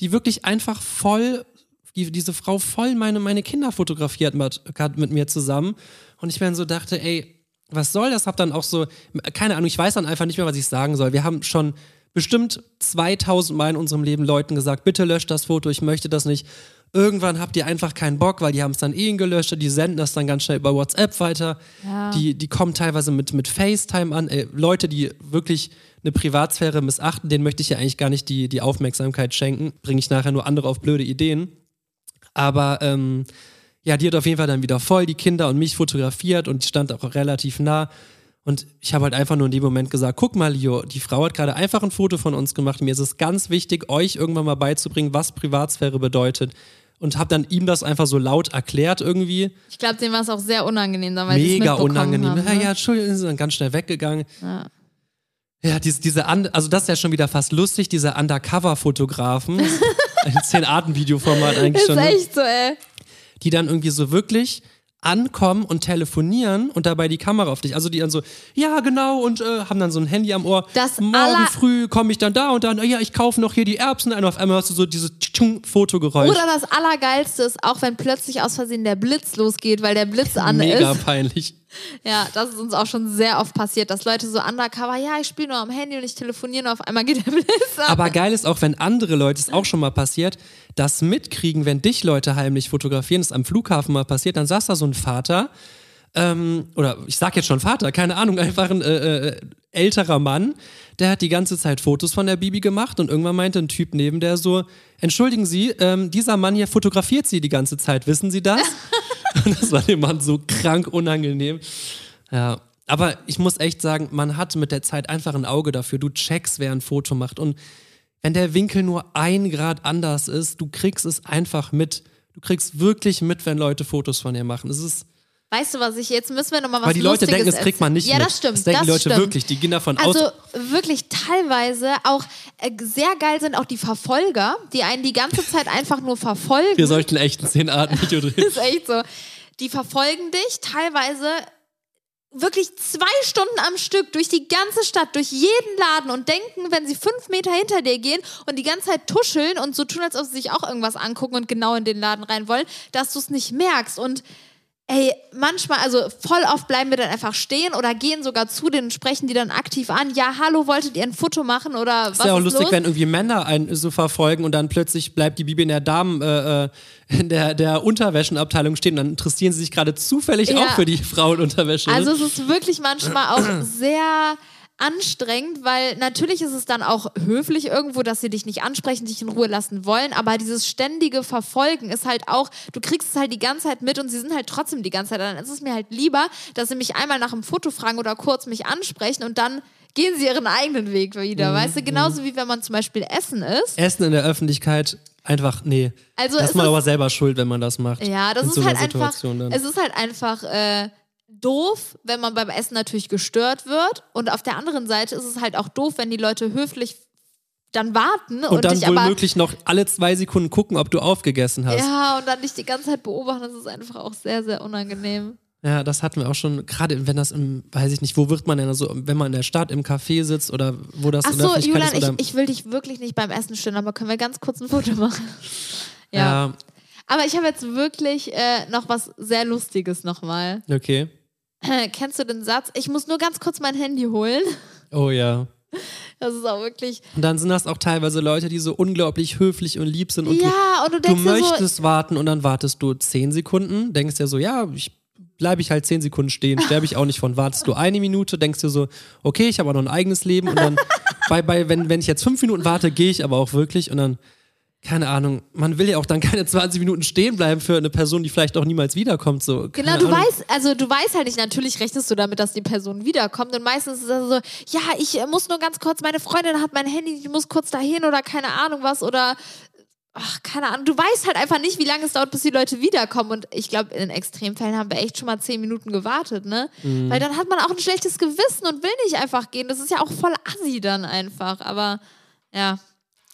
die wirklich einfach voll die, diese Frau voll meine, meine Kinder fotografiert hat mit mir zusammen. Und ich mir dann so dachte, ey, was soll das? Hab dann auch so, keine Ahnung, ich weiß dann einfach nicht mehr, was ich sagen soll. Wir haben schon bestimmt 2000 Mal in unserem Leben Leuten gesagt, bitte löscht das Foto, ich möchte das nicht. Irgendwann habt ihr einfach keinen Bock, weil die haben es dann eh gelöscht, die senden das dann ganz schnell über WhatsApp weiter. Ja. Die, die kommen teilweise mit, mit FaceTime an. Ey, Leute, die wirklich eine Privatsphäre missachten, denen möchte ich ja eigentlich gar nicht die, die Aufmerksamkeit schenken. Bringe ich nachher nur andere auf blöde Ideen. Aber ähm, ja, die hat auf jeden Fall dann wieder voll die Kinder und mich fotografiert und die stand auch relativ nah. Und ich habe halt einfach nur in dem Moment gesagt, guck mal, Leo, die Frau hat gerade einfach ein Foto von uns gemacht. Mir ist es ganz wichtig, euch irgendwann mal beizubringen, was Privatsphäre bedeutet. Und habe dann ihm das einfach so laut erklärt irgendwie. Ich glaube, denen war es auch sehr unangenehm, dann, weil Mega unangenehm. Haben, ja, ne? ja, Entschuldigung, sind dann ganz schnell weggegangen. Ja. Ja, diese, diese also das ist ja schon wieder fast lustig, diese Undercover-Fotografen. (laughs) ein 10-Arten-Videoformat eigentlich Ist schon. ne? echt so, ey. die dann irgendwie so wirklich ankommen und telefonieren und dabei die Kamera auf dich. Also die dann so, ja genau und äh, haben dann so ein Handy am Ohr. Das Morgen früh komme ich dann da und dann, ja, ich kaufe noch hier die Erbsen ein. Und auf einmal hast du so dieses Fotogeräusch. Oder das Allergeilste ist auch, wenn plötzlich aus Versehen der Blitz losgeht, weil der Blitz an Mega ist. peinlich. Ja, das ist uns auch schon sehr oft passiert, dass Leute so undercover, ja, ich spiele nur am Handy und ich telefoniere und auf einmal geht der Blitz an. Aber geil ist auch, wenn andere Leute, ist auch schon mal passiert, das mitkriegen, wenn dich Leute heimlich fotografieren, das ist am Flughafen mal passiert, dann saß da so ein Vater, ähm, oder ich sag jetzt schon Vater, keine Ahnung, einfach ein äh, äh, älterer Mann, der hat die ganze Zeit Fotos von der Bibi gemacht und irgendwann meinte ein Typ neben der so, entschuldigen Sie, ähm, dieser Mann hier fotografiert Sie die ganze Zeit, wissen Sie das? (laughs) und (laughs) das war dem Mann so krank unangenehm. Ja, aber ich muss echt sagen, man hat mit der Zeit einfach ein Auge dafür. Du checkst, wer ein Foto macht. Und wenn der Winkel nur ein Grad anders ist, du kriegst es einfach mit. Du kriegst wirklich mit, wenn Leute Fotos von dir machen. Es ist, Weißt du was, ich jetzt müssen wir nochmal was weil die Leute Lustiges denken, das kriegt man nicht. Ja, mit. das stimmt. Das denken die Leute stimmt. wirklich. Die gehen davon aus. Also wirklich teilweise auch äh, sehr geil sind auch die Verfolger, die einen die ganze Zeit einfach nur verfolgen. Wir solchen echten Szenenarten-Video (laughs) drehen. ist echt so. Die verfolgen dich teilweise wirklich zwei Stunden am Stück durch die ganze Stadt, durch jeden Laden und denken, wenn sie fünf Meter hinter dir gehen und die ganze Zeit tuscheln und so tun, als ob sie sich auch irgendwas angucken und genau in den Laden rein wollen, dass du es nicht merkst. Und Ey, manchmal, also voll oft bleiben wir dann einfach stehen oder gehen sogar zu denen und sprechen die dann aktiv an. Ja, hallo, wolltet ihr ein Foto machen oder was ist ja auch ist lustig, los? wenn irgendwie Männer einen so verfolgen und dann plötzlich bleibt die Bibi in der Damen, äh, äh, in der, der Unterwäschenabteilung stehen und dann interessieren sie sich gerade zufällig Ja. auch für die Frauenunterwäsche. Also es ist wirklich manchmal auch (clears throat) sehr anstrengend, weil natürlich ist es dann auch höflich irgendwo, dass sie dich nicht ansprechen, dich in Ruhe lassen wollen, aber dieses ständige Verfolgen ist halt auch, du kriegst es halt die ganze Zeit mit und sie sind halt trotzdem die ganze Zeit, da. dann ist es mir halt lieber, dass sie mich einmal nach einem Foto fragen oder kurz mich ansprechen und dann gehen sie ihren eigenen Weg wieder, Mhm, weißt du, genauso wie wenn man zum Beispiel essen ist. Essen in der Öffentlichkeit einfach, nee. Also da es ist man aber selber schuld, wenn man das macht. Ja, das ist so halt einfach, dann. es ist halt einfach äh, doof, wenn man beim Essen natürlich gestört wird. Und auf der anderen Seite ist es halt auch doof, wenn die Leute höflich dann warten und, und dann dich aber womöglich noch alle zwei Sekunden gucken, ob du aufgegessen hast. ja und dann dich die ganze Zeit beobachten. Das ist einfach auch sehr sehr unangenehm. Ja, das hatten wir auch schon, gerade wenn das im, weiß ich nicht, wo wird man denn so, wenn man in der Stadt im Café sitzt oder wo das Ach in der so, Julian, ist ich, ich will dich wirklich nicht beim Essen stören, aber können wir ganz kurz ein Foto machen? (laughs) ja. ja, Aber ich habe jetzt wirklich äh, noch was sehr Lustiges nochmal. okay. Äh, (clears throat) kennst du den Satz? Ich muss nur ganz kurz mein Handy holen. (laughs) Oh ja. Das ist auch wirklich. Und dann sind das auch teilweise Leute, die so unglaublich höflich und lieb sind und ja, und du du, du denkst dir so, möchtest warten und dann wartest du zehn Sekunden, denkst dir so, ja, ich bleibe ich halt zehn Sekunden stehen, sterbe ich auch nicht von. Wartest du eine Minute, denkst dir so, okay, ich habe auch noch ein eigenes Leben und dann, (laughs) bei, bei, wenn, wenn ich jetzt fünf Minuten warte, gehe ich aber auch wirklich und dann, keine Ahnung, man will ja auch dann keine 20 Minuten stehen bleiben für eine Person, die vielleicht auch niemals wiederkommt. So, Genau, du Ahnung. weißt, also du weißt halt nicht, natürlich rechnest du damit, dass die Person wiederkommt und meistens ist es so, ja, ich äh, muss nur ganz kurz, meine Freundin hat mein Handy, ich muss kurz dahin oder keine Ahnung was oder ach, keine Ahnung, du weißt halt einfach nicht, wie lange es dauert, bis die Leute wiederkommen und ich glaube, in Extremfällen haben wir echt schon mal zehn Minuten gewartet, ne? Mhm. Weil dann hat man auch ein schlechtes Gewissen und will nicht einfach gehen, das ist ja auch voll assi dann einfach, aber ja,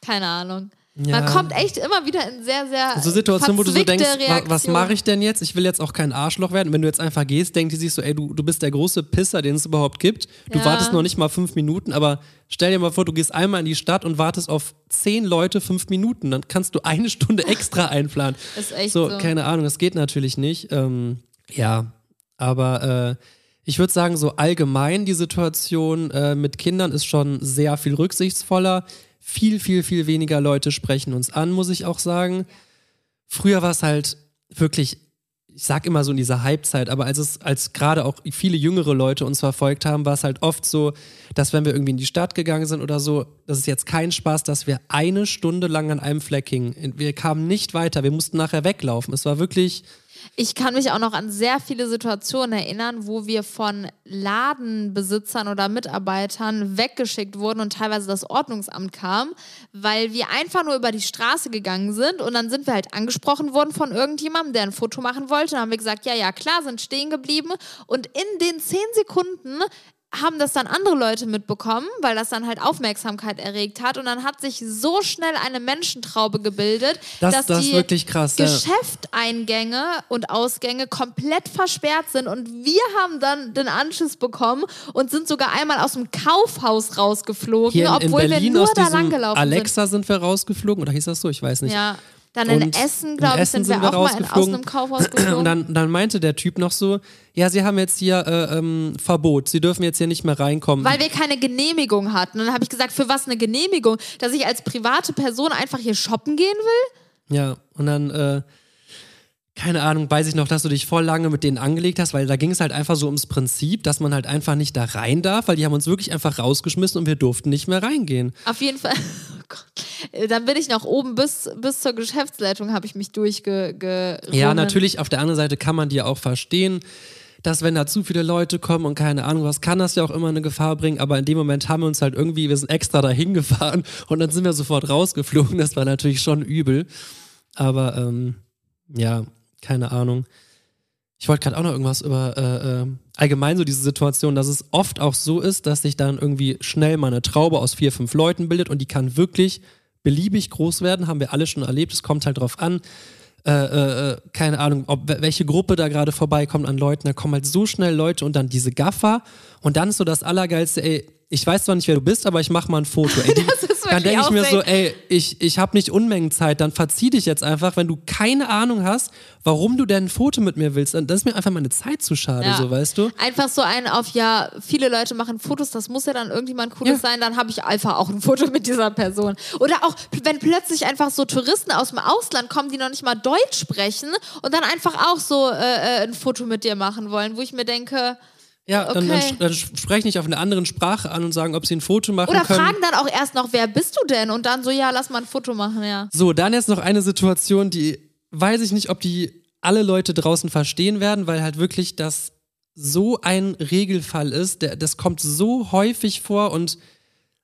keine Ahnung. Ja. Man kommt echt immer wieder in sehr, sehr So Situationen, wo du so denkst, wa was mache ich denn jetzt? Ich will jetzt auch kein Arschloch werden. Wenn du jetzt einfach gehst, denkt die sich so, ey, du, du bist der große Pisser, den es überhaupt gibt. Du Ja. wartest noch nicht mal fünf Minuten, aber stell dir mal vor, du gehst einmal in die Stadt und wartest auf zehn Leute fünf Minuten. Dann kannst du eine Stunde extra (laughs) einplanen. Ist echt so, so. keine Ahnung, das geht natürlich nicht. Ähm, ja, aber äh, ich würde sagen, so allgemein die Situation äh, mit Kindern ist schon sehr viel rücksichtsvoller. Viel, viel, viel weniger Leute sprechen uns an, muss ich auch sagen. Früher war es halt wirklich, ich sag immer so in dieser Halbzeit, aber als es, als gerade auch viele jüngere Leute uns verfolgt haben, war es halt oft so, dass wenn wir irgendwie in die Stadt gegangen sind oder so, das ist jetzt kein Spaß, dass wir eine Stunde lang an einem Fleck hingen. Wir kamen nicht weiter, wir mussten nachher weglaufen. Es war wirklich, Ich kann mich auch noch an sehr viele Situationen erinnern, wo wir von Ladenbesitzern oder Mitarbeitern weggeschickt wurden und teilweise das Ordnungsamt kam, weil wir einfach nur über die Straße gegangen sind und dann sind wir halt angesprochen worden von irgendjemandem, der ein Foto machen wollte. Dann haben wir gesagt, ja, ja, klar, sind stehen geblieben und in den zehn Sekunden haben das dann andere Leute mitbekommen, weil das dann halt Aufmerksamkeit erregt hat. Und dann hat sich so schnell eine Menschentraube gebildet, Das- dass das die wirklich krass, ja. Geschäfteingänge und Ausgänge komplett versperrt sind. Und wir haben dann den Anschiss bekommen und sind sogar einmal aus dem Kaufhaus rausgeflogen, Hier in, in obwohl Berlin wir nur da langgelaufen Alexa sind wir rausgeflogen, oder hieß das so? Ich weiß sind. nicht. Ja. Dann in Und Essen, glaube ich, Essen sind wir auch mal in, aus einem Kaufhaus (clears throat) geflogen. Und dann, dann meinte der Typ noch so, ja, sie haben jetzt hier äh, ähm, Verbot, sie dürfen jetzt hier nicht mehr reinkommen. weil wir keine Genehmigung hatten. Und dann habe ich gesagt, für was eine Genehmigung? Dass ich als private Person einfach hier shoppen gehen will? Ja, und dann, äh, keine Ahnung, weiß ich noch, dass du dich voll lange mit denen angelegt hast, weil da ging es halt einfach so ums Prinzip, dass man halt einfach nicht da rein darf, weil die haben uns wirklich einfach rausgeschmissen und wir durften nicht mehr reingehen. Auf jeden Fall. (laughs) Oh Gott. Äh, Dann bin ich nach oben bis, bis zur Geschäftsleitung, habe ich mich durchge. Ja, natürlich, auf der anderen Seite kann man die ja auch verstehen, dass wenn da zu viele Leute kommen und keine Ahnung was, kann das ja auch immer eine Gefahr bringen, aber in dem Moment haben wir uns halt irgendwie, wir sind extra dahin (laughs) gefahren und dann sind wir sofort rausgeflogen, das war natürlich schon übel, aber ähm, ja, keine Ahnung. Ich wollte gerade auch noch irgendwas über äh, äh, allgemein so diese Situation, dass es oft auch so ist, dass sich dann irgendwie schnell mal eine Traube aus vier, fünf Leuten bildet und die kann wirklich beliebig groß werden, haben wir alle schon erlebt. Es kommt halt drauf an, äh, äh, äh, keine Ahnung, ob welche Gruppe da gerade vorbeikommt an Leuten, da kommen halt so schnell Leute und dann diese Gaffer und dann ist so das Allergeilste, ey, ich weiß zwar nicht, wer du bist, aber ich mach mal ein Foto. Ey, die, (laughs) dann denke ich mir so, ey, ich, ich habe nicht Unmengen Zeit, dann verzieh dich jetzt einfach, wenn du keine Ahnung hast, warum du denn ein Foto mit mir willst. Dann das ist mir einfach meine Zeit zu schade, Ja. so weißt du. Einfach so ein auf, ja, viele Leute machen Fotos, das muss ja dann irgendjemand Cooles Ja. sein, dann habe ich einfach auch ein Foto mit dieser Person. Oder auch, wenn plötzlich einfach so Touristen aus dem Ausland kommen, die noch nicht mal Deutsch sprechen und dann einfach auch so äh, äh, ein Foto mit dir machen wollen, wo ich mir denke, Ja, dann, dann, Okay. dann sprechen dich auf einer anderen Sprache an und sagen, ob sie ein Foto machen oder können. fragen dann auch erst noch, wer bist du denn? Und dann so, ja, lass mal ein Foto machen, ja. So, dann jetzt noch eine Situation, die weiß ich nicht, ob die alle Leute draußen verstehen werden, weil halt wirklich das so ein Regelfall ist. Der, das kommt so häufig vor und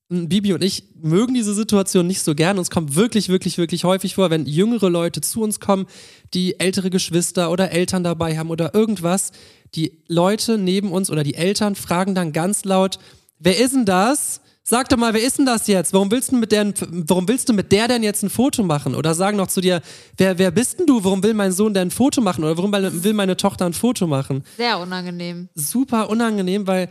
m, Bibi und ich mögen diese Situation nicht so gern. Uns kommt wirklich, wirklich, wirklich häufig vor, wenn jüngere Leute zu uns kommen, die ältere Geschwister oder Eltern dabei haben oder irgendwas. Die Leute neben uns oder die Eltern fragen dann ganz laut, wer ist denn das? Sag doch mal, wer ist denn das jetzt? Warum willst du mit der, warum willst du mit der denn jetzt ein Foto machen? Oder sagen noch zu dir, wer, wer bist denn du? Warum will mein Sohn denn ein Foto machen? Oder warum will meine Tochter ein Foto machen? Sehr unangenehm. super unangenehm, weil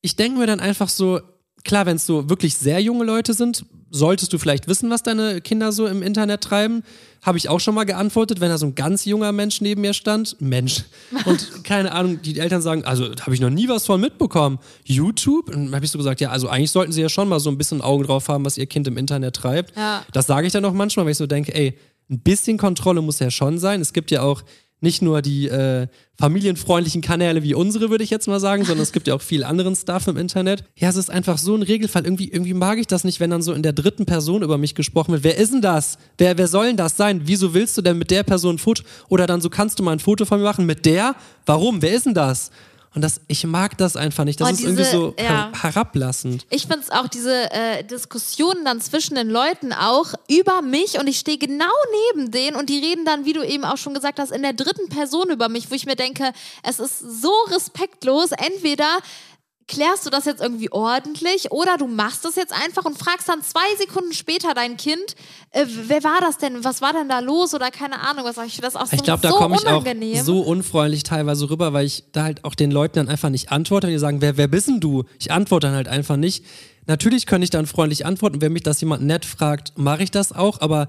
ich denke mir dann einfach so, klar, wenn es so wirklich sehr junge Leute sind, solltest du vielleicht wissen, was deine Kinder so im Internet treiben. Habe ich auch schon mal geantwortet, wenn da so ein ganz junger Mensch neben mir stand. Mensch. Und (laughs) keine Ahnung, die Eltern sagen, also habe ich noch nie was von mitbekommen. YouTube? Und dann habe ich so gesagt, ja, also eigentlich sollten sie ja schon mal so ein bisschen Augen drauf haben, was ihr Kind im Internet treibt. Ja. Das sage ich dann auch manchmal, weil ich so denke, ey, ein bisschen Kontrolle muss ja schon sein. Es gibt ja auch nicht nur die äh, familienfreundlichen Kanäle wie unsere, würde ich jetzt mal sagen, sondern es gibt ja auch viel anderen Stuff im Internet. Ja, es ist einfach so ein Regelfall. Irgendwie, irgendwie mag ich das nicht, wenn dann so in der dritten Person über mich gesprochen wird. Wer ist denn das? Wer, wer soll denn das sein? Wieso willst du denn mit der Person ein Foto? Oder dann so, kannst du mal ein Foto von mir machen? Mit der? Warum? Wer ist denn das? Und das, ich mag das einfach nicht. Das Oh, ist irgendwie diese- so ja. her herablassend. Ich finde es auch diese äh, Diskussionen dann zwischen den Leuten auch über mich und ich stehe genau neben denen und die reden dann, wie du eben auch schon gesagt hast, in der dritten Person über mich, wo ich mir denke, es ist so respektlos. Entweder klärst du das jetzt irgendwie ordentlich oder du machst das jetzt einfach und fragst dann zwei Sekunden später dein Kind, äh, wer war das denn? Was war denn da los? Oder keine Ahnung, was ich finde das auch so, Ich glaube, da so komme ich auch so unfreundlich teilweise rüber, weil ich da halt auch den Leuten dann einfach nicht antworte. Und die sagen, wer, wer bist denn du? Ich antworte dann halt einfach nicht. Natürlich könnte ich dann freundlich antworten. Wenn mich das jemand nett fragt, mache ich das auch. Aber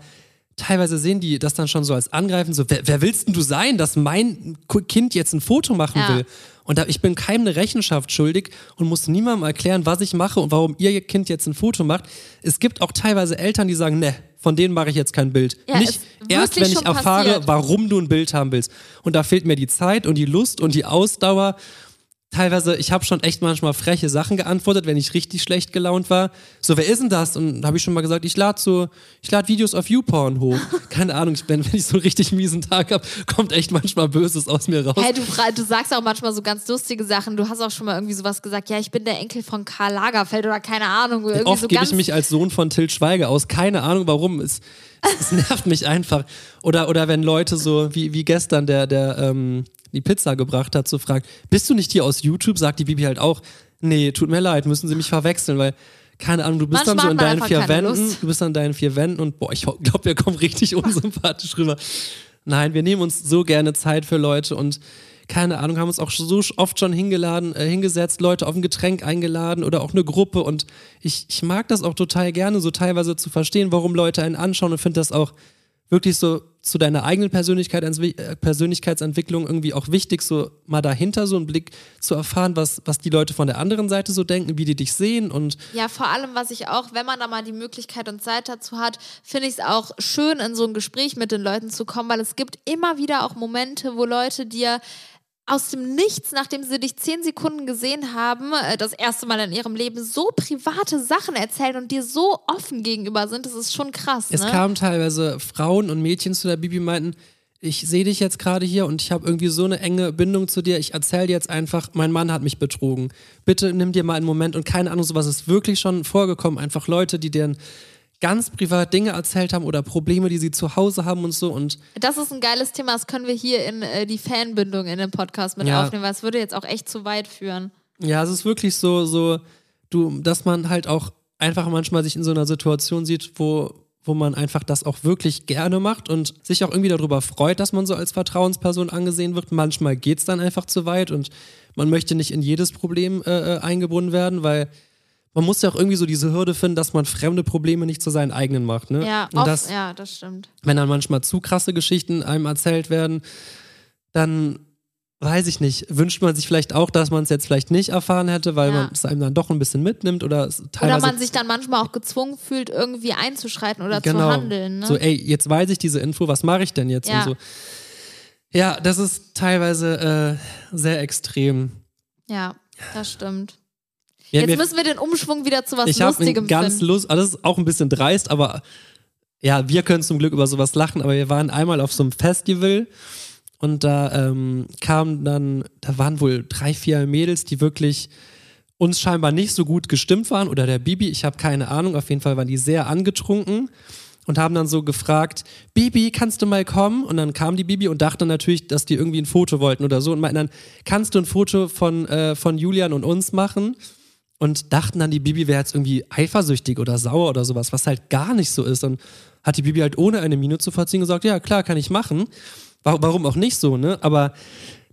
teilweise sehen die das dann schon so als angreifend. So, wer, wer willst denn du sein, dass mein Kind jetzt ein Foto machen Ja. will? Und da, ich bin keinem eine Rechenschaft schuldig und muss niemandem erklären, was ich mache und warum ihr Kind jetzt ein Foto macht. Es gibt auch teilweise Eltern, die sagen, ne, von denen mache ich jetzt kein Bild. Ja, Nicht erst, wenn ich erfahre, passiert. warum du ein Bild haben willst. Und da fehlt mir die Zeit und die Lust und die Ausdauer. Teilweise, ich habe schon echt manchmal freche Sachen geantwortet, wenn ich richtig schlecht gelaunt war. So, wer ist denn das? Und habe ich schon mal gesagt, ich lade so, ich lade Videos auf YouPorn hoch. (laughs) Keine Ahnung, ich bin, wenn ich so einen richtig miesen Tag habe, kommt echt manchmal Böses aus mir raus. Hey, du, du sagst auch manchmal so ganz lustige Sachen. Du hast auch schon mal irgendwie sowas gesagt. Ja, ich bin der Enkel von Karl Lagerfeld oder keine Ahnung. Irgendwie Oft so gebe ich mich als Sohn von Til Schweiger aus. Keine Ahnung warum. Es, es nervt mich einfach. Oder, oder wenn Leute so, wie, wie gestern der, der ähm, die Pizza gebracht hat, so fragt, bist du nicht hier aus YouTube? Sagt die Bibi halt auch. nee, tut mir leid, müssen Sie mich verwechseln, weil keine Ahnung, du bist Manchmal dann so in deinen vier Wänden, Lust. du bist an deinen vier Wänden und boah, ich glaube, wir kommen richtig (laughs) unsympathisch rüber. Nein, wir nehmen uns so gerne Zeit für Leute und keine Ahnung, haben uns auch so oft schon hingeladen, äh, hingesetzt, Leute auf ein Getränk eingeladen oder auch eine Gruppe und ich, ich mag das auch total gerne, so teilweise zu verstehen, warum Leute einen anschauen und finde das auch wirklich so zu deiner eigenen Persönlichkeit, äh, Persönlichkeitsentwicklung irgendwie auch wichtig, so mal dahinter so einen Blick zu erfahren, was, was die Leute von der anderen Seite so denken, wie die dich sehen und Ja, vor allem, was ich auch, wenn man da mal die Möglichkeit und Zeit dazu hat, finde ich es auch schön, in so ein Gespräch mit den Leuten zu kommen, weil es gibt immer wieder auch Momente, wo Leute dir aus dem Nichts, nachdem sie dich zehn Sekunden gesehen haben, äh, das erste Mal in ihrem Leben so private Sachen erzählen und dir so offen gegenüber sind, das ist schon krass. Es ne? kamen teilweise Frauen und Mädchen zu der Bibi, meinten, ich sehe dich jetzt gerade hier und ich habe irgendwie so eine enge Bindung zu dir. Ich erzähle dir jetzt einfach, mein Mann hat mich betrogen. Bitte nimm dir mal einen Moment und keine Ahnung, sowas ist wirklich schon vorgekommen. Einfach Leute, die deren ganz privat Dinge erzählt haben oder Probleme, die sie zu Hause haben und so. Und Das ist ein geiles Thema, das können wir hier in äh, die Fanbindung in den Podcast mit Ja. aufnehmen, weil es würde jetzt auch echt zu weit führen. ja, es ist wirklich so, so, du, dass man halt auch einfach manchmal sich in so einer Situation sieht, wo, wo man einfach das auch wirklich gerne macht und sich auch irgendwie darüber freut, dass man so als Vertrauensperson angesehen wird. Manchmal geht es dann einfach zu weit und man möchte nicht in jedes Problem äh, äh, eingebunden werden, weil man muss ja auch irgendwie so diese Hürde finden, dass man fremde Probleme nicht zu seinen eigenen macht. Ne? Ja, oft, das, ja, das stimmt. wenn dann manchmal zu krasse Geschichten einem erzählt werden, dann weiß ich nicht, wünscht man sich vielleicht auch, dass man es jetzt vielleicht nicht erfahren hätte, weil Ja. man es einem dann doch ein bisschen mitnimmt oder es Oder teilweise man sich dann manchmal auch gezwungen fühlt, irgendwie einzuschreiten oder genau, zu handeln. Ne? so ey, jetzt weiß ich diese Info, was mache ich denn jetzt Ja. so. Ja, das ist teilweise äh, sehr extrem. ja, das stimmt. Ja, Jetzt müssen wir den Umschwung wieder zu was ich habe Lustigem ganz finden. Lust, also das ist auch ein bisschen dreist, aber ja, wir können zum Glück über sowas lachen, aber wir waren einmal auf so einem Festival und da ähm, kamen dann, da waren wohl drei, vier Mädels, die wirklich uns scheinbar nicht so gut gestimmt waren oder der Bibi, ich habe keine Ahnung, auf jeden Fall waren die sehr angetrunken und haben dann so gefragt, Bibi, kannst du mal kommen? Und dann kam die Bibi und dachte natürlich, dass die irgendwie ein Foto wollten oder so und meinten dann, kannst du ein Foto von, äh, von Julian und uns machen? Und dachten dann, die Bibi wäre jetzt irgendwie eifersüchtig oder sauer oder sowas, was halt gar nicht so ist. Und hat die Bibi halt ohne eine Miene zu verziehen gesagt, ja klar, kann ich machen. Wa- Warum auch nicht so, ne? Aber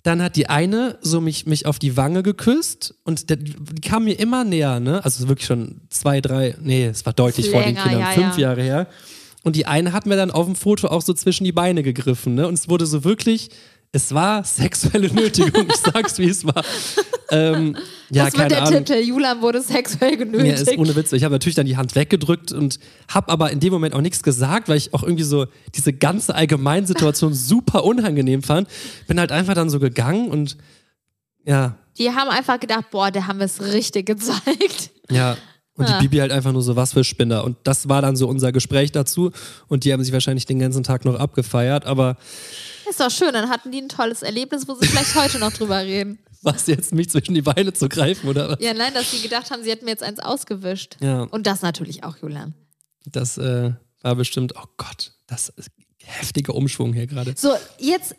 dann hat die eine so mich, mich auf die Wange geküsst und der, die kam mir immer näher, ne? Also wirklich schon zwei, drei, nee, es war deutlich vor den Länger, Kindern, ja, fünf ja. Jahre her. Und die eine hat mir dann auf dem Foto auch so zwischen die Beine gegriffen, ne? Und es wurde so wirklich, es war sexuelle Nötigung, ich sag's wie es war. Ähm, ja, das wird der Ahnung. Titel. Julian wurde sexuell genötigt. ist ohne Witz, ich habe natürlich dann die Hand weggedrückt und habe aber in dem Moment auch nichts gesagt, weil ich auch irgendwie so diese ganze Allgemeinsituation (laughs) super unangenehm fand. Bin halt einfach dann so gegangen und ja, Die haben einfach gedacht, boah, der haben wir es richtig gezeigt. ja. Und Ah. die Bibi halt einfach nur so, was für Spinner. Und das war dann so unser Gespräch dazu. Und die haben sich wahrscheinlich den ganzen Tag noch abgefeiert. Aber Ist doch schön, dann hatten die ein tolles Erlebnis, wo sie vielleicht heute noch drüber reden. (laughs) was jetzt, mich zwischen die Beine zu greifen oder was? Ja, nein, dass sie gedacht haben, sie hätten mir jetzt eins ausgewischt. Ja, Und das natürlich auch, Julian. das äh, war bestimmt, oh Gott, das ist heftiger Umschwung hier gerade. So, jetzt,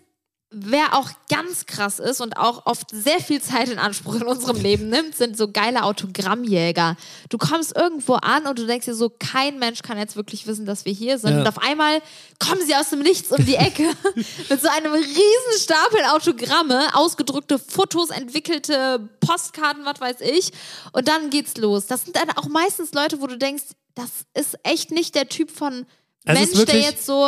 wer auch ganz krass ist und auch oft sehr viel Zeit in Anspruch in unserem Leben (laughs) nimmt, sind so geile Autogrammjäger. Du kommst irgendwo an und du denkst dir so, kein Mensch kann jetzt wirklich wissen, dass wir hier sind. Ja. Und auf einmal kommen sie aus dem Nichts um die Ecke (laughs) mit so einem riesen Stapel Autogramme, ausgedruckte Fotos, entwickelte Postkarten, was weiß ich. Und dann geht's los. Das sind dann auch meistens Leute, wo du denkst, das ist echt nicht der Typ von Mensch, der jetzt so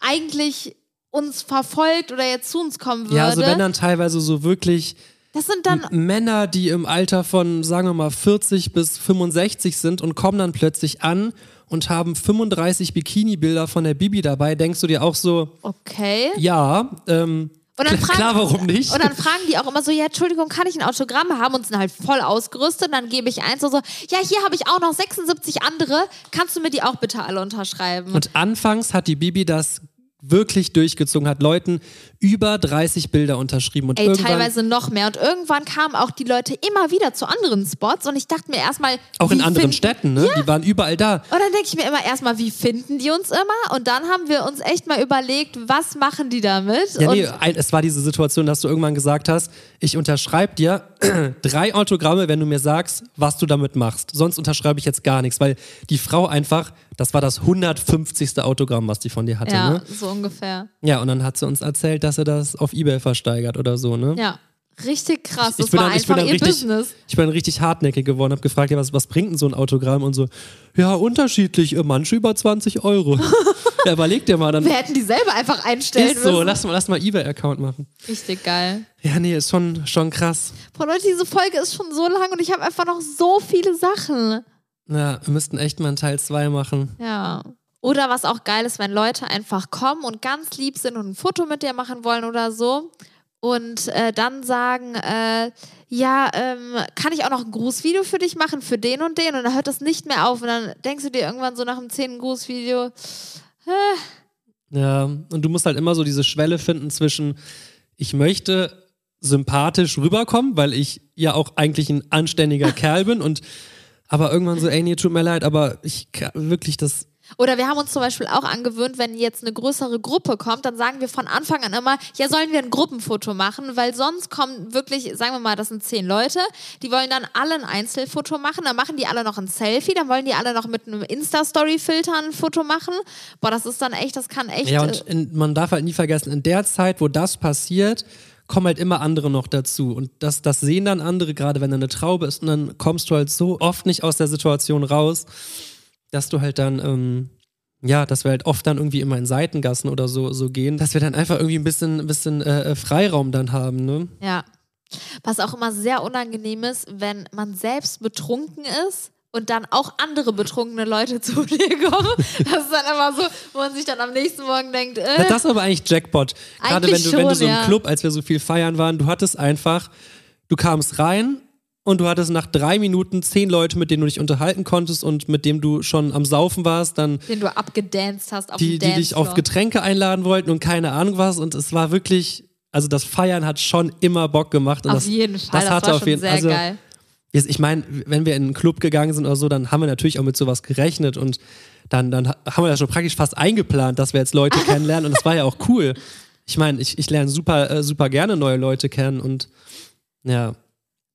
eigentlich uns verfolgt oder jetzt zu uns kommen würde. Ja, also wenn dann teilweise so wirklich das sind dann Männer, die im Alter von, sagen wir mal, 40 bis 65 sind und kommen dann plötzlich an und haben 35 Bikini-Bilder von der Bibi dabei, denkst du dir auch so, okay. ja, ähm, Und dann fragen, klar, warum nicht? Und dann fragen die auch immer so, ja, Entschuldigung, kann ich ein Autogramm haben? Und sind halt voll ausgerüstet. Und dann gebe ich eins und so, ja, hier habe ich auch noch 76 andere. Kannst du mir die auch bitte alle unterschreiben? Und anfangs hat die Bibi das wirklich durchgezogen, hat Leuten über 30 Bilder unterschrieben und Ey, teilweise noch mehr. Und irgendwann kamen auch die Leute immer wieder zu anderen Spots. Und ich dachte mir erstmal, auch in anderen Städten, ne? Die waren überall da. Und dann denke ich mir immer erstmal, wie finden die uns immer? Und dann haben wir uns echt mal überlegt, was machen die damit? Ja, nee, es war diese Situation, dass du irgendwann gesagt hast, ich unterschreibe dir, (clears throat) drei Autogramme, wenn du mir sagst, was du damit machst. Sonst unterschreibe ich jetzt gar nichts, weil die Frau einfach, das war das 150. Autogramm, was die von dir hatte. Ja, Ne? so ungefähr. Ja, und dann hat sie uns erzählt, dass sie das auf Ebay versteigert oder so, ne? Ja. Richtig krass. Ich Das bin war dann- einfach ihr richtig- Business. Ich bin richtig hartnäckig geworden, habe gefragt, ja, was, was bringt denn so ein Autogramm? Und so, ja, unterschiedlich, äh, manche über 20 Euro. (laughs) ja, überleg dir mal, dann Wir hätten die selber einfach einstellen ist so, müssen. lass mal, lass mal Ebay-Account machen. Richtig geil. Ja, nee, ist schon, schon krass. Boah, Leute, diese Folge ist schon so lang und ich habe einfach noch so viele Sachen. Ja, wir müssten echt mal einen Teil 2 machen. Ja. Oder was auch geil ist, wenn Leute einfach kommen und ganz lieb sind und ein Foto mit dir machen wollen oder so. Und äh, dann sagen, äh, ja, ähm, kann ich auch noch ein Grußvideo für dich machen, für den und den? Und dann hört das nicht mehr auf. Und dann denkst du dir irgendwann so nach dem zehnten Grußvideo, Ja, und du musst halt immer so diese Schwelle finden zwischen, ich möchte sympathisch rüberkommen, weil ich ja auch eigentlich ein anständiger (laughs) Kerl bin und aber irgendwann so, ey, nee, tut mir leid, aber ich kann wirklich das. Oder wir haben uns zum Beispiel auch angewöhnt, wenn jetzt eine größere Gruppe kommt, dann sagen wir von Anfang an immer, ja, sollen wir ein Gruppenfoto machen, weil sonst kommen wirklich, sagen wir mal, das sind zehn Leute, die wollen dann alle ein Einzelfoto machen, dann machen die alle noch ein Selfie, dann wollen die alle noch mit einem Insta-Story-Filter ein Foto machen. Boah, das ist dann echt, das kann echt. Ja, äh, und in, man darf halt nie vergessen, in der Zeit, wo das passiert, kommen halt immer andere noch dazu. Und das, das sehen dann andere, gerade wenn da eine Traube ist, und dann kommst du halt so oft nicht aus der Situation raus, dass du halt dann, ähm, ja, dass wir halt oft dann irgendwie immer in Seitengassen oder so, so gehen, dass wir dann einfach irgendwie ein bisschen, bisschen äh, Freiraum dann haben, ne? Ja. Was auch immer sehr unangenehm ist, wenn man selbst betrunken ist und dann auch andere betrunkene Leute (laughs) zu dir kommen. Das ist dann immer so, wo man sich dann am nächsten Morgen denkt, äh, Das ist aber eigentlich Jackpot. Gerade wenn du, wenn du schon, so im ja. Club, als wir so viel feiern waren, du hattest einfach, du kamst rein und du hattest nach drei Minuten zehn Leute, mit denen du dich unterhalten konntest und mit denen du schon am Saufen warst, dann den du abgedanced hast auf die, die dich auf. Getränke einladen wollten und keine Ahnung was. Und es war wirklich, also das Feiern hat schon immer Bock gemacht. Und Auf das, jeden Fall, das, hatte war auf schon jeden sehr also, geil. Ich meine, wenn wir in einen Club gegangen sind oder so, dann haben wir natürlich auch mit sowas gerechnet und dann, dann ha- haben wir das schon praktisch fast eingeplant, dass wir jetzt Leute kennenlernen und das war ja auch cool. Ich meine, ich, ich lerne super, äh, super gerne neue Leute kennen und ja.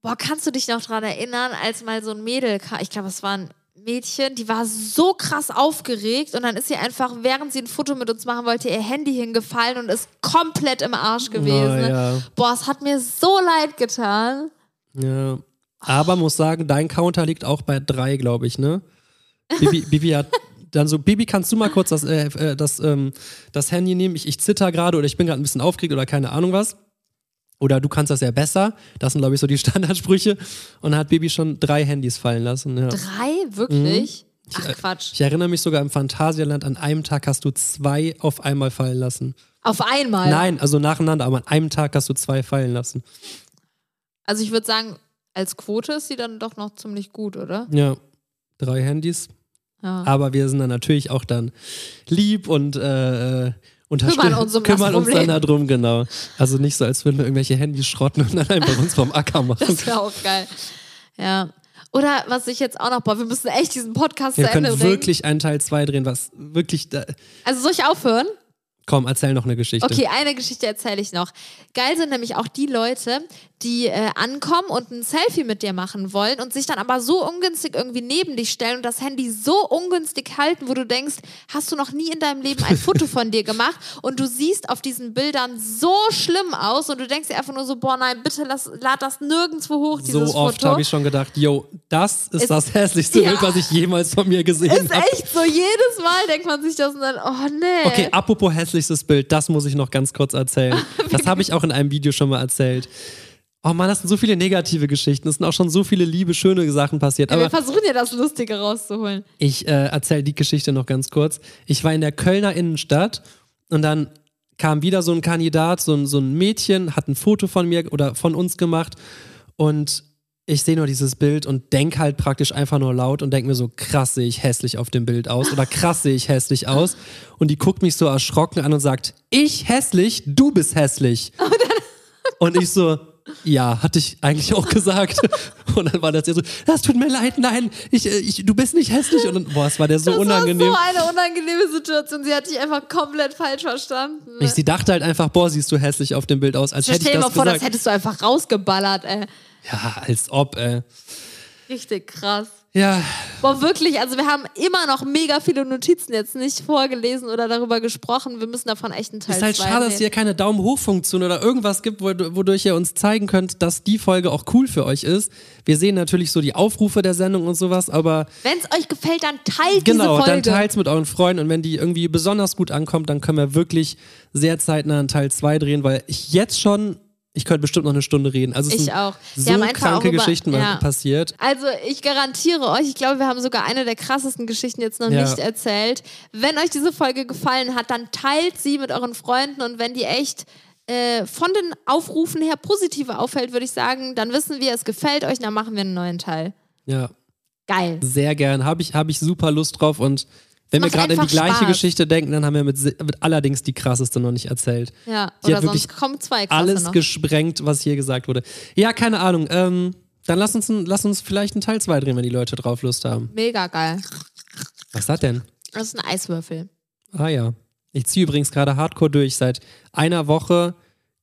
Boah, kannst du dich noch dran erinnern, als mal so ein Mädel kam, ich glaube, es war ein Mädchen, die war so krass aufgeregt und dann ist sie einfach, während sie ein Foto mit uns machen wollte, ihr Handy hingefallen und ist komplett im Arsch gewesen. Na ja. Boah, es hat mir so leid getan. Ja. Aber muss sagen, dein Counter liegt auch bei drei, glaube ich, ne? Bibi, Bibi hat dann so, Bibi, kannst du mal kurz das, äh, äh, das, ähm, das Handy nehmen? Ich, ich zitter gerade oder ich bin gerade ein bisschen aufgeregt oder keine Ahnung was. Oder du kannst das ja besser. Das sind, glaube ich, so die (laughs) Standardsprüche. Und dann hat Bibi schon drei Handys fallen lassen. Ja. Drei? Wirklich? Ach äh, Quatsch. Ich erinnere mich sogar im Phantasialand, an einem Tag hast du zwei auf einmal fallen lassen. Auf einmal. Nein, also nacheinander, aber an einem Tag hast du zwei fallen lassen. Also ich würde sagen, als Quote ist sie dann doch noch ziemlich gut, oder? Ja, drei Handys. Ja. Aber wir sind dann natürlich auch dann lieb und äh, äh, Kümmern uns um kümmern uns dann darum, genau. Also nicht so, als würden wir irgendwelche Handys schrotten und dann einfach uns vom Acker machen. Das wäre auch geil. Ja. Oder was ich jetzt auch noch, boah, wir müssen echt diesen Podcast Wir zu Ende können bringen. wirklich einen Teil 2 drehen, was wirklich. Da Also soll ich aufhören? Komm, erzähl noch eine Geschichte. Okay, eine Geschichte erzähle ich noch. Geil sind nämlich auch die Leute, die äh, ankommen und ein Selfie mit dir machen wollen und sich dann aber so ungünstig irgendwie neben dich stellen und das Handy so ungünstig halten, wo du denkst, hast du noch nie in deinem Leben ein Foto von dir gemacht (laughs) und du siehst auf diesen Bildern so schlimm aus und du denkst dir einfach nur so, boah nein, bitte lass, lad das nirgendwo hoch, So dieses oft Foto. habe ich schon gedacht, yo, das ist Ist- das hässlichste Ja. Bild, was ich jemals von mir gesehen ist habe. echt so, jedes Mal denkt man sich das und dann, oh nee. Okay, apropos hässlichstes Bild, das muss ich noch ganz kurz erzählen. (laughs) Das habe ich auch in einem Video schon mal erzählt. Oh Mann, das sind so viele negative Geschichten. Es sind auch schon so viele liebe, schöne Sachen passiert. Ja, wir Aber versuchen ja das Lustige rauszuholen. ich äh, erzähle die Geschichte noch ganz kurz. Ich war in der Kölner Innenstadt und dann kam wieder so ein Kandidat, so ein, so ein Mädchen, hat ein Foto von mir oder von uns gemacht und ich sehe nur dieses Bild und denk halt praktisch einfach nur laut und denk mir so, krass sehe ich hässlich auf dem Bild aus oder krass sehe ich hässlich aus. Und die guckt mich so erschrocken an und sagt, ich hässlich, du bist hässlich. (laughs) Und ich so, ja, hatte ich eigentlich auch gesagt. (laughs) Und dann war das ja so, das tut mir leid, nein, ich, äh, ich, du bist nicht hässlich. Und dann, boah, es war der so Das unangenehm. war so eine unangenehme Situation. Sie hat dich einfach komplett falsch verstanden. Ich, sie dachte halt einfach, boah, siehst du hässlich auf dem Bild aus, als hätte ich Stell dir das mal vor, das gesagt. hättest du einfach rausgeballert, ey. Ja, als ob, äh. Richtig krass. Ja, Boah, wirklich, also wir haben immer noch mega viele Notizen jetzt nicht vorgelesen oder darüber gesprochen. Wir müssen davon echt einen Teil ist halt zwei schade, dass nehmen. hier keine Daumen hoch Funktion oder irgendwas gibt, wo- wodurch ihr uns zeigen könnt, dass die Folge auch cool für euch ist. Wir sehen natürlich so die Aufrufe der Sendung und sowas, aber Wenn es euch gefällt, dann teilt genau, diese Folge. dann teilt's mit euren Freunden und wenn die irgendwie besonders gut ankommt, dann können wir wirklich sehr zeitnah einen Teil 2 drehen, weil ich jetzt schon, ich könnte bestimmt noch eine Stunde reden. Also es Ich sind auch. So kranke über- Geschichten ja. passiert. Also ich garantiere euch, ich glaube, wir haben sogar eine der krassesten Geschichten jetzt noch Ja. nicht erzählt. Wenn euch diese Folge gefallen hat, dann teilt sie mit euren Freunden und wenn die echt äh, von den Aufrufen her positive auffällt, würde ich sagen, dann wissen wir, es gefällt euch, dann machen wir einen neuen Teil. Ja, Geil. sehr gern. Habe ich, hab ich super Lust drauf und wenn wir gerade in die gleiche Spaß. Geschichte denken, dann haben wir mit, mit allerdings die krasseste noch nicht erzählt. Ja, Die oder sonst kommen zwei krasse alles noch. gesprengt, was hier gesagt wurde. Ja, keine Ahnung. Ähm, dann lass uns, lass uns vielleicht einen Teil 2 drehen, wenn die Leute drauf Lust haben. Mega geil. Was ist das denn? Das ist ein Eiswürfel. Ah ja. Ich ziehe übrigens gerade hardcore durch. Seit einer Woche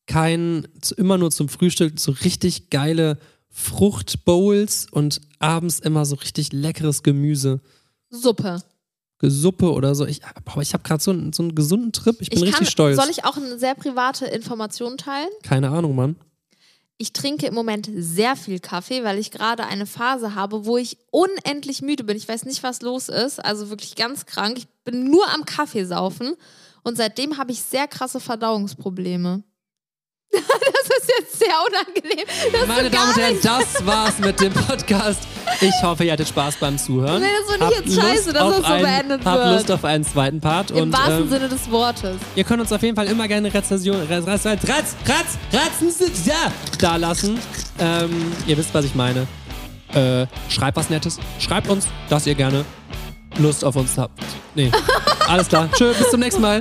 kein, immer nur zum Frühstück, so richtig geile Fruchtbowls und abends immer so richtig leckeres Gemüse. Suppe. Suppe oder so. Ich, boah, ich habe gerade so, einen- so einen gesunden Trip. Ich bin Ich richtig kann, stolz. Soll ich auch eine sehr private Information teilen? Keine Ahnung, Mann. Ich trinke im Moment sehr viel Kaffee, weil ich gerade eine Phase habe, wo ich unendlich müde bin. Ich weiß nicht, was los ist. Also wirklich ganz krank. Ich bin nur am Kaffee saufen und seitdem habe ich sehr krasse Verdauungsprobleme. (laughs) das ist jetzt sehr unangenehm. Das Meine Damen und Herren, nicht- das war's mit dem Podcast. Ich hoffe, ihr hattet Spaß beim Zuhören. Nee, das ich Habt jetzt scheiße, dass das so einen- beendet Habt wird. Lust auf einen zweiten Part. Im und, wahrsten ähm, Sinne des Wortes. Ihr könnt uns auf jeden Fall immer gerne Rezension, Ratz, Ratz, Ratz, Ratz, ja, da lassen. Ähm, ihr wisst, was ich meine. Äh, schreibt was Nettes. Schreibt uns, dass ihr gerne Lust auf uns habt. Nee. (laughs) Alles klar. Tschö, bis zum nächsten Mal.